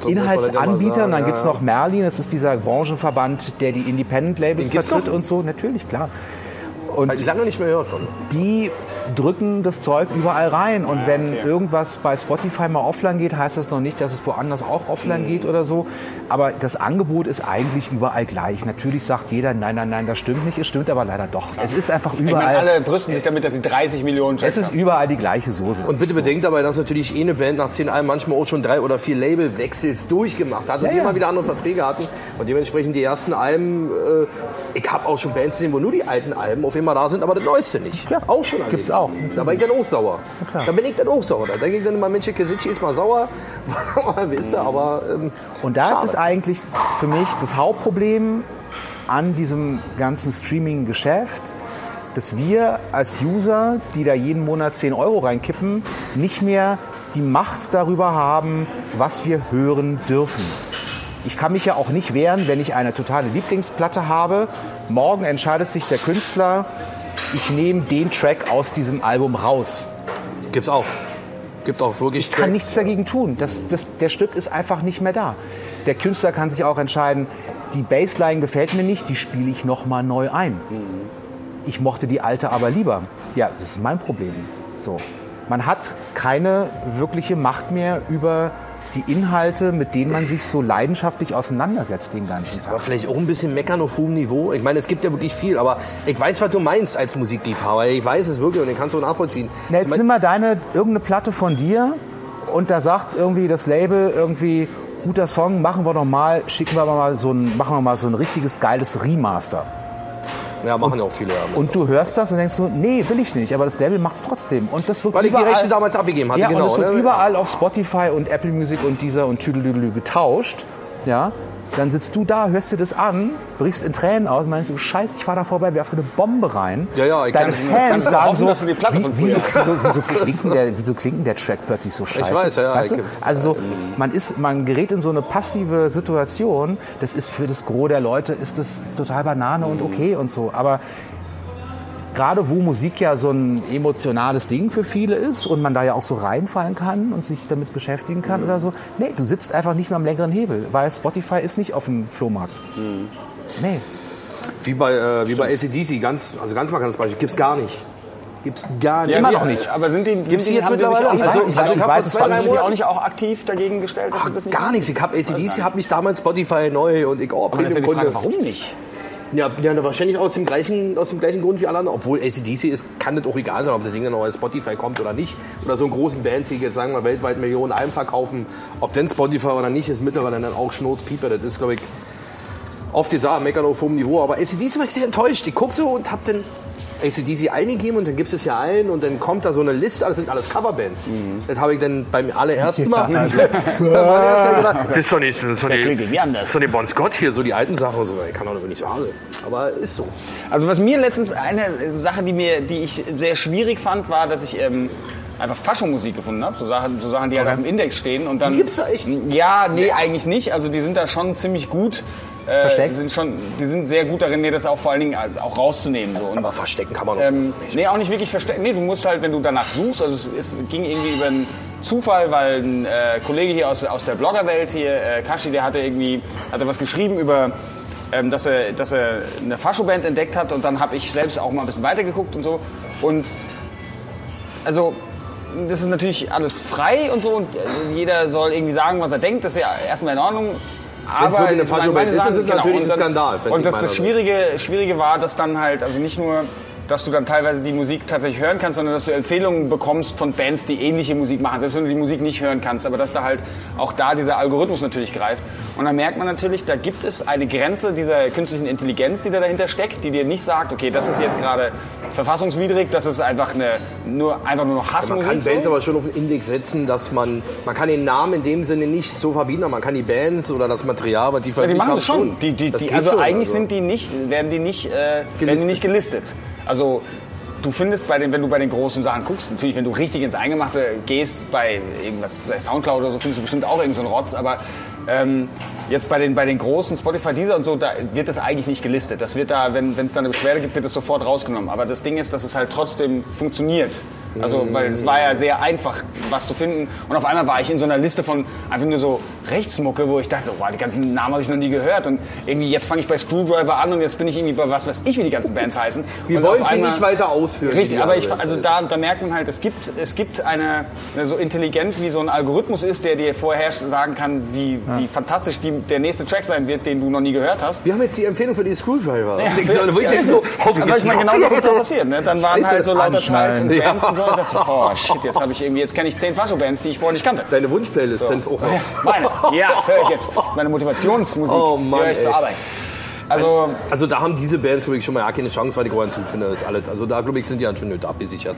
So Inhaltsanbietern. Dann gibt's ja. noch Merlin, das ist dieser Branchenverband, der die Independent-Labels vertritt und so. Natürlich, klar. Und Hab ich lange nicht mehr gehört von. die drücken das Zeug überall rein. Und wenn okay. irgendwas bei Spotify mal offline geht, heißt das noch nicht, dass es woanders auch offline Mhm. geht oder so. Aber das Angebot ist eigentlich überall gleich. Natürlich sagt jeder, nein, nein, nein, das stimmt nicht. Es stimmt aber leider doch. Es ist einfach Ich meine, überall. alle brüsten sich damit, dass sie 30 Millionen es Tracks ist haben. überall die gleiche Soße. Und bitte bedenkt dabei, dass natürlich eh eine Band nach zehn Alben manchmal auch schon drei oder vier Labelwechsels durchgemacht hat und Ja, ja. immer wieder andere Verträge hatten. Und dementsprechend die ersten Alben, äh, ich habe auch schon Bands gesehen, wo nur die alten Alben auf immer da sind, aber das Neueste nicht. Ja, auch schon gibt's erlebt. auch. Da bin ich dann auch sauer. Da bin ich dann auch sauer. Da denke ich dann immer, Mensch, Kesici ist mal sauer. Ihr, aber ähm, Und da ist es eigentlich für mich das Hauptproblem an diesem ganzen Streaming-Geschäft, dass wir als User, die da jeden Monat 10 Euro reinkippen, nicht mehr die Macht darüber haben, was wir hören dürfen. Ich kann mich ja auch nicht wehren, wenn ich eine totale Lieblingsplatte habe. Morgen entscheidet sich der Künstler, ich nehme den Track aus diesem Album raus. Gibt's auch. Gibt auch wirklich Ich kann nichts dagegen tun. Das, das, der Stück ist einfach nicht mehr da. Der Künstler kann sich auch entscheiden, die Bassline gefällt mir nicht, die spiele ich nochmal neu ein. Ich mochte die alte aber lieber. Ja, das ist mein Problem. So. Man hat keine wirkliche Macht mehr über die Inhalte, mit denen man sich so leidenschaftlich auseinandersetzt den ganzen Tag. Aber vielleicht auch ein bisschen meckern auf hohem Niveau. Ich meine, es gibt ja wirklich viel, aber ich weiß, was du meinst als Musikliebhaber. Ich weiß es wirklich und den kannst du auch nachvollziehen. Na, jetzt nimm mal deine irgendeine Platte von dir und da sagt irgendwie das Label irgendwie, guter Song, machen wir doch mal, schicken wir mal so ein, machen wir mal so ein richtiges geiles Remaster. Ja, machen ja auch viele. Ja. Und du hörst das und denkst so, nee, will ich nicht, aber das Label macht es trotzdem. Und das wird Weil ich die überall- Rechte damals abgegeben hatte, ja, genau. und das wird ne? überall auf Spotify und Apple Music und dieser und Tüdelüdelü getauscht. Ja, dann sitzt du da, hörst dir das an, brichst in Tränen aus und meinst so, scheiße, ich fahr da vorbei, werf eine Bombe rein. Ja, ja, ich Deine kann- Fans du sagen hoffen, so, dass du die Platte wie, von wieso, wieso, wieso, klingt der, wieso klingt der Track plötzlich so scheiße? weiß, ja, weißt du? ich- Also man, ist, man gerät in so eine passive Situation, das ist für das Gros der Leute, ist das total Banane und okay und so, aber gerade wo Musik ja so ein emotionales Ding für viele ist und man da ja auch so reinfallen kann und sich damit beschäftigen kann oder so, nee, du sitzt einfach nicht mehr am längeren Hebel, weil Spotify ist nicht auf dem Flohmarkt. Nee. Wie bei, äh, wie bei ACDC, ganz, also ganz markantes Beispiel, gibt's gar nicht. Gibt's gar nicht. Immer die- noch nicht. Aber sind die, sind Gibt's die jetzt mittlerweile? Auch, Also- also, also ich ich weiß es zwei, drei haben sie sich auch Monaten- nicht auch aktiv dagegen gestellt, dass Ach, das nicht gar nichts. Ich hab ACDC, hab mich damals Spotify neu und ich, oh, Aber dann ist ja die Premium-Kunde. Frage, warum nicht? Ja, ja, wahrscheinlich aus dem, gleichen, aus dem gleichen Grund wie alle anderen. Obwohl ACDC ist, kann das auch egal sein, ob das Ding dann auf Spotify kommt oder nicht. Oder so einen großen Bands, die jetzt sagen wir weltweit Millionen Alben verkaufen. Ob denn Spotify oder nicht, ist mittlerweile dann auch Schnurzpieper. Das ist, glaube ich, auf dieser meckern auf hohem Niveau. Aber ACDC war ich sehr enttäuscht. Ich gucke so und hab dann ACDC eingegeben und dann gibt es ja ein und dann kommt da so eine Liste, das sind alles Coverbands. Das habe ich dann beim allerersten Mal. beim allerersten Mal gedacht, das ist doch nicht, das ist doch nicht, klingt irgendwie anders. das ist doch nicht Bon Scott hier, so die alten Sachen und so. Ich kann doch nicht wahr sein. Aber ist so. Also was mir letztens eine Sache, die mir, die ich sehr schwierig fand, war, dass ich ähm, einfach Faschomusik gefunden habe, so Sachen, so Sachen, die halt auf dem Index stehen und dann. Die gibt's da echt? Ja, nee, eigentlich nicht. Also die sind da schon ziemlich gut. Äh, sind schon, die sind sehr gut darin, mir das auch vor allen Dingen auch rauszunehmen. So. Und, Aber verstecken kann man doch ähm, nicht. nee, auch nicht wirklich verstecken. Nee, du musst halt, wenn du danach suchst, also es, es ging irgendwie über einen Zufall, weil ein äh, Kollege hier aus, aus der Bloggerwelt hier, äh, Kashi, der hatte irgendwie, hatte was geschrieben über, ähm, dass, er, dass er eine Fascho-Band entdeckt hat und dann habe ich selbst auch mal ein bisschen weitergeguckt und so. Und also das ist natürlich alles frei und so und äh, jeder soll irgendwie sagen, was er denkt. Das ist ja erstmal in Ordnung. Aber eine meine- Fascho-Band meine ist, ist es natürlich ein Skandal, Und das, das. Schwierige, Schwierige war, dass dann halt, also nicht nur, dass du dann teilweise die Musik tatsächlich hören kannst, sondern dass du Empfehlungen bekommst von Bands, die ähnliche Musik machen, selbst wenn du die Musik nicht hören kannst, aber dass da halt auch da dieser Algorithmus natürlich greift. Und dann merkt man natürlich, da gibt es eine Grenze dieser künstlichen Intelligenz, die da dahinter steckt, die dir nicht sagt, okay, das ist jetzt gerade verfassungswidrig, das ist einfach eine, nur, einfach nur noch Man Hassmusik. kann Bands so. aber schon auf den Index setzen, dass man, man kann den Namen in dem Sinne nicht so verbieten, aber man kann die Bands oder das Material, was die Ja, die machen das schon. Die, die, die, geht also schon, eigentlich also. sind die nicht, werden die nicht, äh, werden die nicht gelistet. Also du findest bei den, wenn du bei den großen Sachen guckst, natürlich, wenn du richtig ins Eingemachte gehst, bei irgendwas, bei Soundcloud oder so, findest du bestimmt auch irgend so Rotz, aber ähm, jetzt bei den, bei den großen Spotify, Deezer und so, da wird das eigentlich nicht gelistet. Das wird da, wenn es da eine Beschwerde gibt, wird das sofort rausgenommen. Aber das Ding ist, dass es halt trotzdem funktioniert. Also, weil es war ja sehr einfach, was zu finden. Und auf einmal war ich in so einer Liste von einfach nur so Rechtsmucke, wo ich dachte, so, wow, die ganzen Namen habe ich noch nie gehört. Und irgendwie jetzt fange ich bei Screwdriver an und jetzt bin ich irgendwie bei was weiß ich, wie die ganzen Bands heißen. Wir und wollen sie nicht weiter ausführen. Richtig, aber ich, also da, da merkt man halt, es gibt, es gibt eine, so intelligent wie so ein Algorithmus ist, der dir vorher sagen kann, wie, wie fantastisch die, der nächste Track sein wird, den du noch nie gehört hast. Wir haben jetzt die Empfehlung für die Screwdriver. Ja, Und ich so, ja. so, Aber ich meine, genau das ist da passiert. Ne? Dann waren Scheiße, halt so lauter Teils und Bands Ja. und so. Ich dachte so, oh shit, jetzt habe ich irgendwie, jetzt kenne ich zehn Fascho-Bands, die ich vorher nicht kannte. Deine Wunschplaylist sind auch noch. Meine, ja, das höre ich jetzt. Das ist meine Motivationsmusik. Oh Mann, höre ich ey. zur Arbeit. Also, Also da haben diese Bands, glaube ich, schon mal ja keine Chance, weil die Rohan finde, das ist alles. Also da, glaube ich, sind die dann schon nicht abgesichert.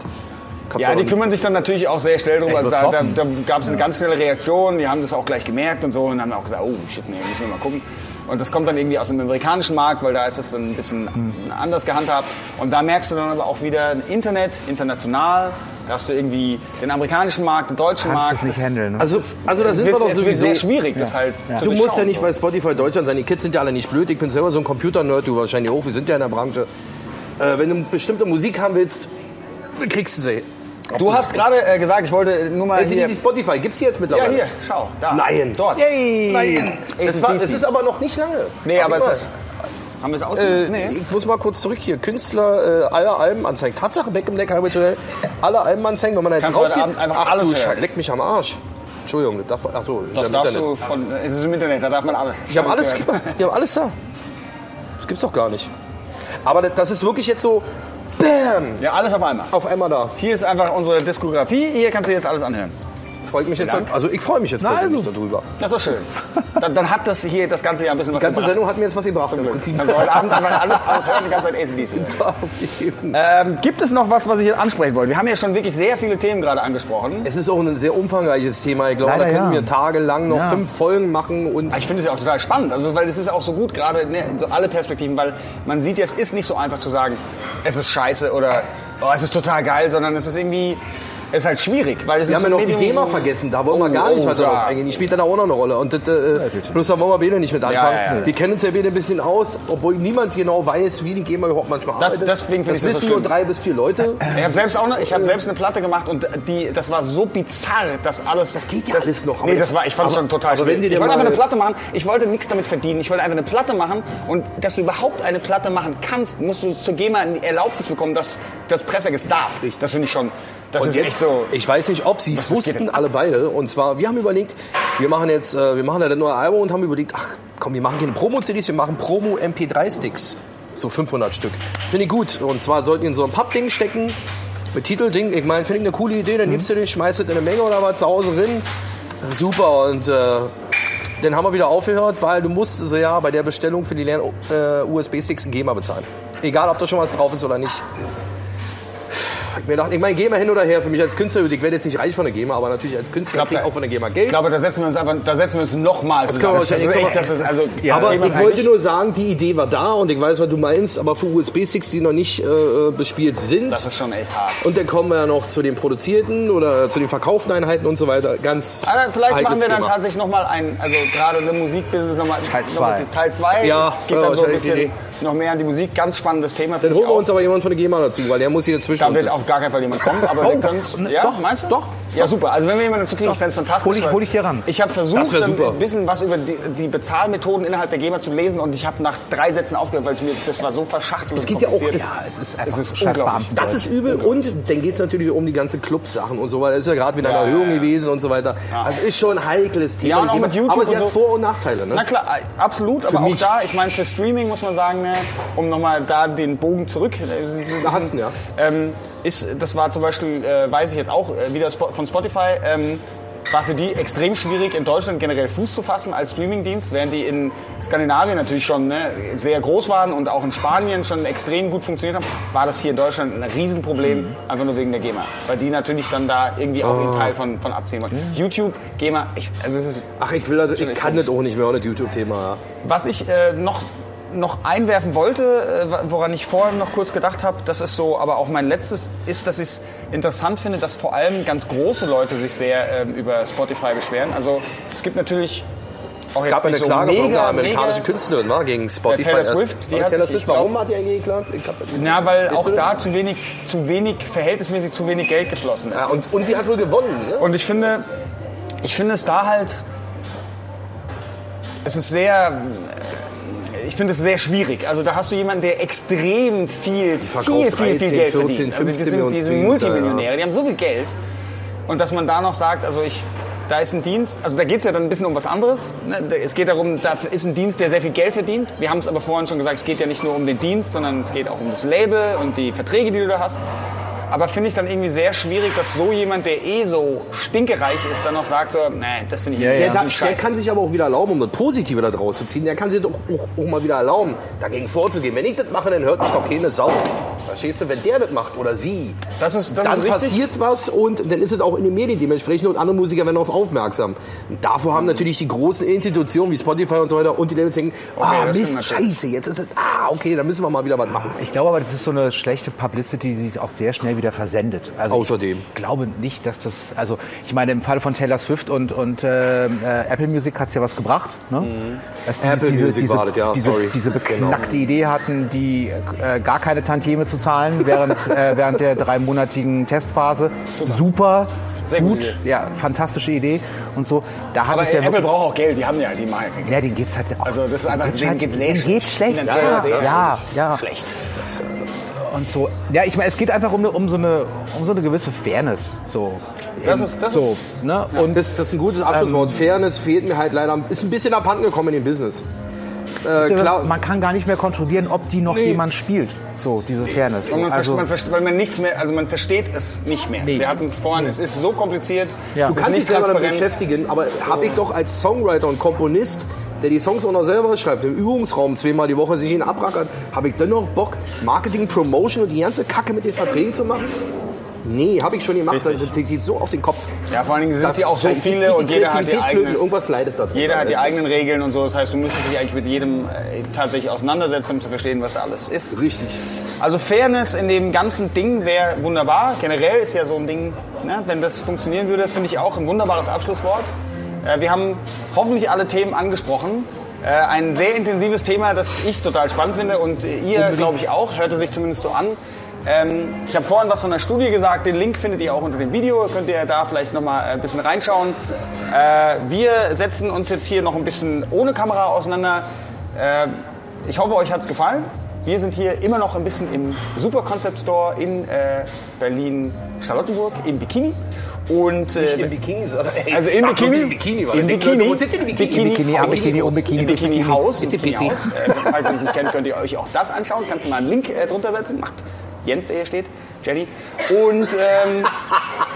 Kommt ja, die kümmern sich dann natürlich auch sehr schnell drum. Also da, da, da gab es eine ganz schnelle Reaktion, die haben das auch gleich gemerkt und so und haben auch gesagt, oh shit, nee, müssen wir mal gucken. Und das kommt dann irgendwie aus dem amerikanischen Markt, weil da ist es dann ein bisschen anders gehandhabt. Und da merkst du dann aber auch wieder Internet, international. Da hast du irgendwie den amerikanischen Markt, den deutschen Kannst Markt. es nicht Das- handeln. Ne? Also, also da sind wird, wir doch sowieso... sehr schwierig, das halt zu Du musst ja nicht so. bei Spotify Deutschland sein. Die Kids sind ja alle nicht blöd. Ich bin selber so ein Computer-Nerd, du wahrscheinlich auch. Wir sind ja in der Branche. Äh, wenn du bestimmte Musik haben willst, dann kriegst du sie. Du hast gerade äh, gesagt, ich wollte nur mal hier... ACDC Spotify, gibt's die jetzt Ja, mittlerweile? hier, schau, da. Nein. Dort. Nein. Es, war, es ist aber noch nicht lange. Nee, aber es ist... Haben wir es aus? Äh, nee. Ich muss mal kurz zurück hier. Künstler, äh, alle Alben anzeigen. Tatsache, Back im Deck Habituell. Alle Alben anzeigen, wenn man da jetzt einfach Ach alles du. Scheiße, leck mich am Arsch. Entschuldigung, das darf, ach so, Das darfst Internet. du von... Es ist im Internet, da darf man alles. Ich habe alles, ich hab alles da. Das gibt's doch gar nicht. Aber das ist wirklich jetzt so, bam, Ja, alles auf einmal. auf einmal da. Hier ist einfach unsere Diskografie. Hier kannst du jetzt alles anhören. Freut mich jetzt. Also ich freue mich jetzt persönlich also. darüber. Das ist doch schön. Dann, dann hat das hier das ganze Jahr ein bisschen was Die ganze gebracht. Sendung hat mir jetzt was gebracht. Zum Glück. Also heute Abend einfach alles aushören, die ganze Zeit ACDC. Ähm, gibt es noch was, was ich jetzt ansprechen wollte? Wir haben ja schon wirklich sehr viele Themen gerade angesprochen. Es ist auch ein sehr umfangreiches Thema. Ich glaube, Leider da könnten ja. wir tagelang noch Ja. fünf Folgen machen und Ich finde es ja auch total spannend, also weil es ist auch so gut, gerade ne, so alle Perspektiven, weil man sieht ja, es ist nicht so einfach zu sagen, es ist scheiße oder oh, es ist total geil, sondern es ist irgendwie, ist halt schwierig, weil es Wir ist haben ja noch die GEMA vergessen, da wollen wir Oh, gar nicht oh, weiter drauf eingehen. Die spielt da auch noch eine Rolle. Und das, äh, bloß da wollen wir beide nicht mit anfangen. Ja, ja. Wir kennen uns ja beide ein bisschen aus, obwohl niemand genau weiß, wie die GEMA überhaupt manchmal Das- arbeitet. deswegen das das so wissen nur drei bis vier Leute. Ich habe selbst auch, ne, ich habe selbst eine Platte gemacht und die, das war so bizarr, dass alles. Das geht ja alles noch, aber- Nee, das war, ich fand es schon total schwierig. die Ich wollte einfach eine Platte machen. Ich wollte nichts damit verdienen. Ich wollte einfach eine Platte machen und dass du überhaupt eine Platte machen kannst, musst du zur GEMA eine Erlaubnis bekommen, dass das Presswerk es darf. Das finde ich schon. Das Und ist jetzt, echt so. ich weiß nicht, ob sie es wussten, alle beide. Und zwar, wir haben überlegt, wir machen jetzt, äh, wir machen ja das neue Album und haben überlegt, ach komm, wir machen keine Promo-CDs, wir machen Promo-MP3-Sticks. So 500 Stück. Finde ich gut. Und zwar sollten die in so ein Pappding stecken, mit Titelding. Ich meine, finde ich eine coole Idee, dann nimmst du den, schmeißt in eine Menge oder was zu Hause drin. Super. Und äh, dann haben wir wieder aufgehört, weil du musst so ja bei der Bestellung für die leeren äh, USB-Sticks ein GEMA bezahlen. Egal, ob da schon was drauf ist oder nicht. Ich mir dachte, ich meine, GEMA hin oder her, für mich als Künstler, ich werde jetzt nicht reich von der GEMA, aber natürlich als Künstler glaub, kriege ich da- auch von der GEMA Geld. Ich glaube, da setzen wir uns einfach, da setzen wir uns nochmal Das wir Das ist wahrscheinlich echt, das ist also. aber GEMA ich wollte nur sagen, die Idee war da und ich weiß, was du meinst, aber für USB-Sticks, die noch nicht äh, bespielt sind. Das ist schon echt hart. und dann kommen wir ja noch zu den produzierten oder zu den verkauften Einheiten und so weiter. Ganz Aber vielleicht machen wir dann Thema. tatsächlich nochmal ein, also gerade eine Musikbusiness nochmal. Teil noch zwei. mal Teil 2. Ja, es geht ja, dann so ein bisschen noch mehr an die Musik. Ganz spannendes Thema. Dann holen wir auch. uns aber jemanden von der GEMA dazu, weil der muss hier zwischen Da uns wird sitzen. Gar keinen Fall jemand kommen, aber wir können es. Ja, doch, meinst du? doch. Ja, super. Also wenn wir jemanden dazu kriegen, ich fände es fantastisch. Hol ich- hol ich hier ran. Ich habe versucht, ein bisschen was über die, die Bezahlmethoden innerhalb der GEMA zu lesen und ich habe nach drei Sätzen aufgehört, weil es mir das war so verschachtelt. Es geht ja auch- ja, es ist einfach es ist unglaublich. Das ist übel und dann geht es natürlich um die ganzen Clubsachen und so, weil das ist ja gerade wieder eine Ja, Erhöhung ja, ja. gewesen und so weiter. Also ist schon ein heikles Thema. Ja, und auch mit. YouTube aber es hat so. Vor- und Nachteile. Ne? Na klar, absolut, aber auch mich. da, ich meine, für Streaming muss man sagen, ne, um nochmal da den Bogen zurück. äh, hast du ja. Ähm, ist, das war zum Beispiel, äh, weiß ich jetzt auch, äh, wieder von Spotify, ähm, war für die extrem schwierig, in Deutschland generell Fuß zu fassen als Streamingdienst, während die in Skandinavien natürlich schon ne, sehr groß waren und auch in Spanien schon extrem gut funktioniert haben, war das hier in Deutschland ein Riesenproblem, Mhm. einfach nur wegen der GEMA. Weil die natürlich dann da irgendwie auch Oh. einen Teil von, von abziehen wollen. Mhm. YouTube, GEMA, ich, also es ist Ach, ich, will, das- ich kann das auch nicht mehr ohne das YouTube-Thema. Was ich äh, noch, noch einwerfen wollte, äh, woran ich vorher noch kurz gedacht habe, das ist so, aber auch mein letztes, ist, dass ich es interessant finde, dass vor allem ganz große Leute sich sehr ähm, über Spotify beschweren. Also es gibt natürlich auch Es gab eine so Klage von mega, einer amerikanischen Künstlerin wa, gegen Spotify. Taylor. Swift, die hat Taylor Swift, warum hat die eigentlich geklagt? Ja, weil auch da zu wenig, zu wenig, verhältnismäßig zu wenig Geld geflossen ist. Ja, und, und sie hat wohl gewonnen. Ne? Und ich finde, ich finde es da halt, es ist sehr, ich finde es sehr schwierig. Also da hast du jemanden, der extrem viel, viel, viel, viel 13, Geld 14, verdient. Also die 15 sind, die sind Streams, ja, Multimillionäre, die haben so viel Geld. Und dass man da noch sagt, also ich, da ist ein Dienst, also da geht es ja dann ein bisschen um was anderes. Ne? Es geht darum, da ist ein Dienst, der sehr viel Geld verdient. Wir haben es aber vorhin schon gesagt, es geht ja nicht nur um den Dienst, sondern es geht auch um das Label und die Verträge, die du da hast. Aber finde ich dann irgendwie sehr schwierig, dass so jemand, der eh so stinkereich ist, dann noch sagt so, nee, das finde ich Ja, Der, da, der kann sich aber auch wieder erlauben, um das Positive da draus zu ziehen. Der kann sich doch auch, auch mal wieder erlauben, dagegen vorzugehen. Wenn ich das mache, dann hört mich doch keine Sau. Verstehst du? Wenn der das macht oder sie, Das ist, das dann ist passiert was und dann ist es auch in den Medien dementsprechend und andere Musiker werden darauf aufmerksam. Und davor haben natürlich die großen Institutionen wie Spotify und so weiter und die Labels denken, ah das Mist, scheiße, jetzt ist es, ah okay, dann müssen wir mal wieder was machen. Ich glaube aber, das ist so eine schlechte Publicity, die sich auch sehr schnell wieder versendet. Also Außerdem. Ich glaube nicht, dass das, also ich meine, im Fall von Taylor Swift und, und äh, äh, Apple Music hat es ja was gebracht. Ne? Dass die Mhm. Apple Music war das, ja, diese, sorry. diese beknackte Idee hatten, die äh, gar keine Tantieme zu zahlen während, äh, während der dreimonatigen Testphase. Super. Sehr gut, gute ja, fantastische Idee und so. Da hat Aber es ja Apple braucht auch Geld, die haben ja die Marke. ja, denen geht's halt auch. Also das ist einfach, denen geht's sehr denen geht's schlecht. Finanziell Ja, sehr ja, ja. schlecht. und so. Ja, ich meine, es geht einfach um, eine, um, so, eine, um so eine gewisse Fairness. So. Das ist- das so, ist- ne? Und Das, das ist ein gutes Abschlusswort. Fairness fehlt mir halt leider, ist ein bisschen abhanden gekommen in dem Business. Äh, klar, man kann gar nicht mehr kontrollieren, ob die noch Nee. jemand spielt. So, diese Fairness. Man, also, man, versteht, weil man nichts mehr, also man versteht es nicht mehr. Nee. Wir hatten es vorhin, es ist so kompliziert, Ja. es Du ist kannst dich nicht selber damit beschäftigen, aber habe ich doch als Songwriter und Komponist, der die Songs auch noch selber schreibt, im Übungsraum zweimal die Woche sich ihn abrackert, habe ich dann noch Bock, Marketing, Promotion und die ganze Kacke mit den Verträgen zu machen? Nee, habe ich schon gemacht. Das Richtig. das geht so auf den Kopf. Ja, vor allen Dingen sind Das- sie auch so viele die und jeder hat die eigenen, Irgendwas leidet drin. jeder hat die du? eigenen Regeln und so. Das heißt, du müsstest dich eigentlich mit jedem äh, tatsächlich auseinandersetzen, um zu verstehen, was da alles ist. Richtig. Also Fairness in dem ganzen Ding wäre wunderbar. Generell ist ja so ein Ding, ne, wenn das funktionieren würde, finde ich auch ein wunderbares Abschlusswort. Äh, wir haben hoffentlich alle Themen angesprochen. Äh, ein sehr intensives Thema, das ich total spannend finde und ihr, glaube ich, auch. Hörte sich zumindest so an. Ähm, ich habe vorhin was von der Studie gesagt. Den Link findet ihr auch unter dem Video. Könnt ihr da vielleicht noch mal ein bisschen reinschauen. Äh, wir setzen uns jetzt hier noch ein bisschen ohne Kamera auseinander. Äh, ich hoffe, euch hat es gefallen. Wir sind hier immer noch ein bisschen im Super Concept Store in äh, Berlin-Charlottenburg im Bikini. Und, äh, Nicht in Bikini, sondern ey, also in Bikini, in Bikini, weil in Bikini, Wo sind denn die Bikini? Bikini, Bikini, am Bikini, um Bikini, Im Bikini Haus. im Itzy Bikini. Haus. Äh, falls ihr mich nicht kennt, könnt ihr euch auch das anschauen. Kannst du mal einen Link äh, drunter setzen. Macht Jens, der hier steht, Jenny. Und ähm,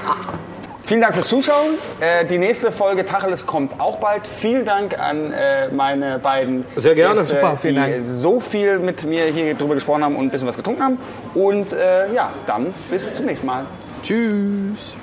vielen Dank fürs Zuschauen. Äh, die nächste Folge Tacheles kommt auch bald. Vielen Dank an äh, meine beiden Sehr gerne. Gäste, Super, vielen die Dank. so viel mit mir hier drüber gesprochen haben und ein bisschen was getrunken haben. Und äh, ja, dann bis zum nächsten Mal. Tschüss.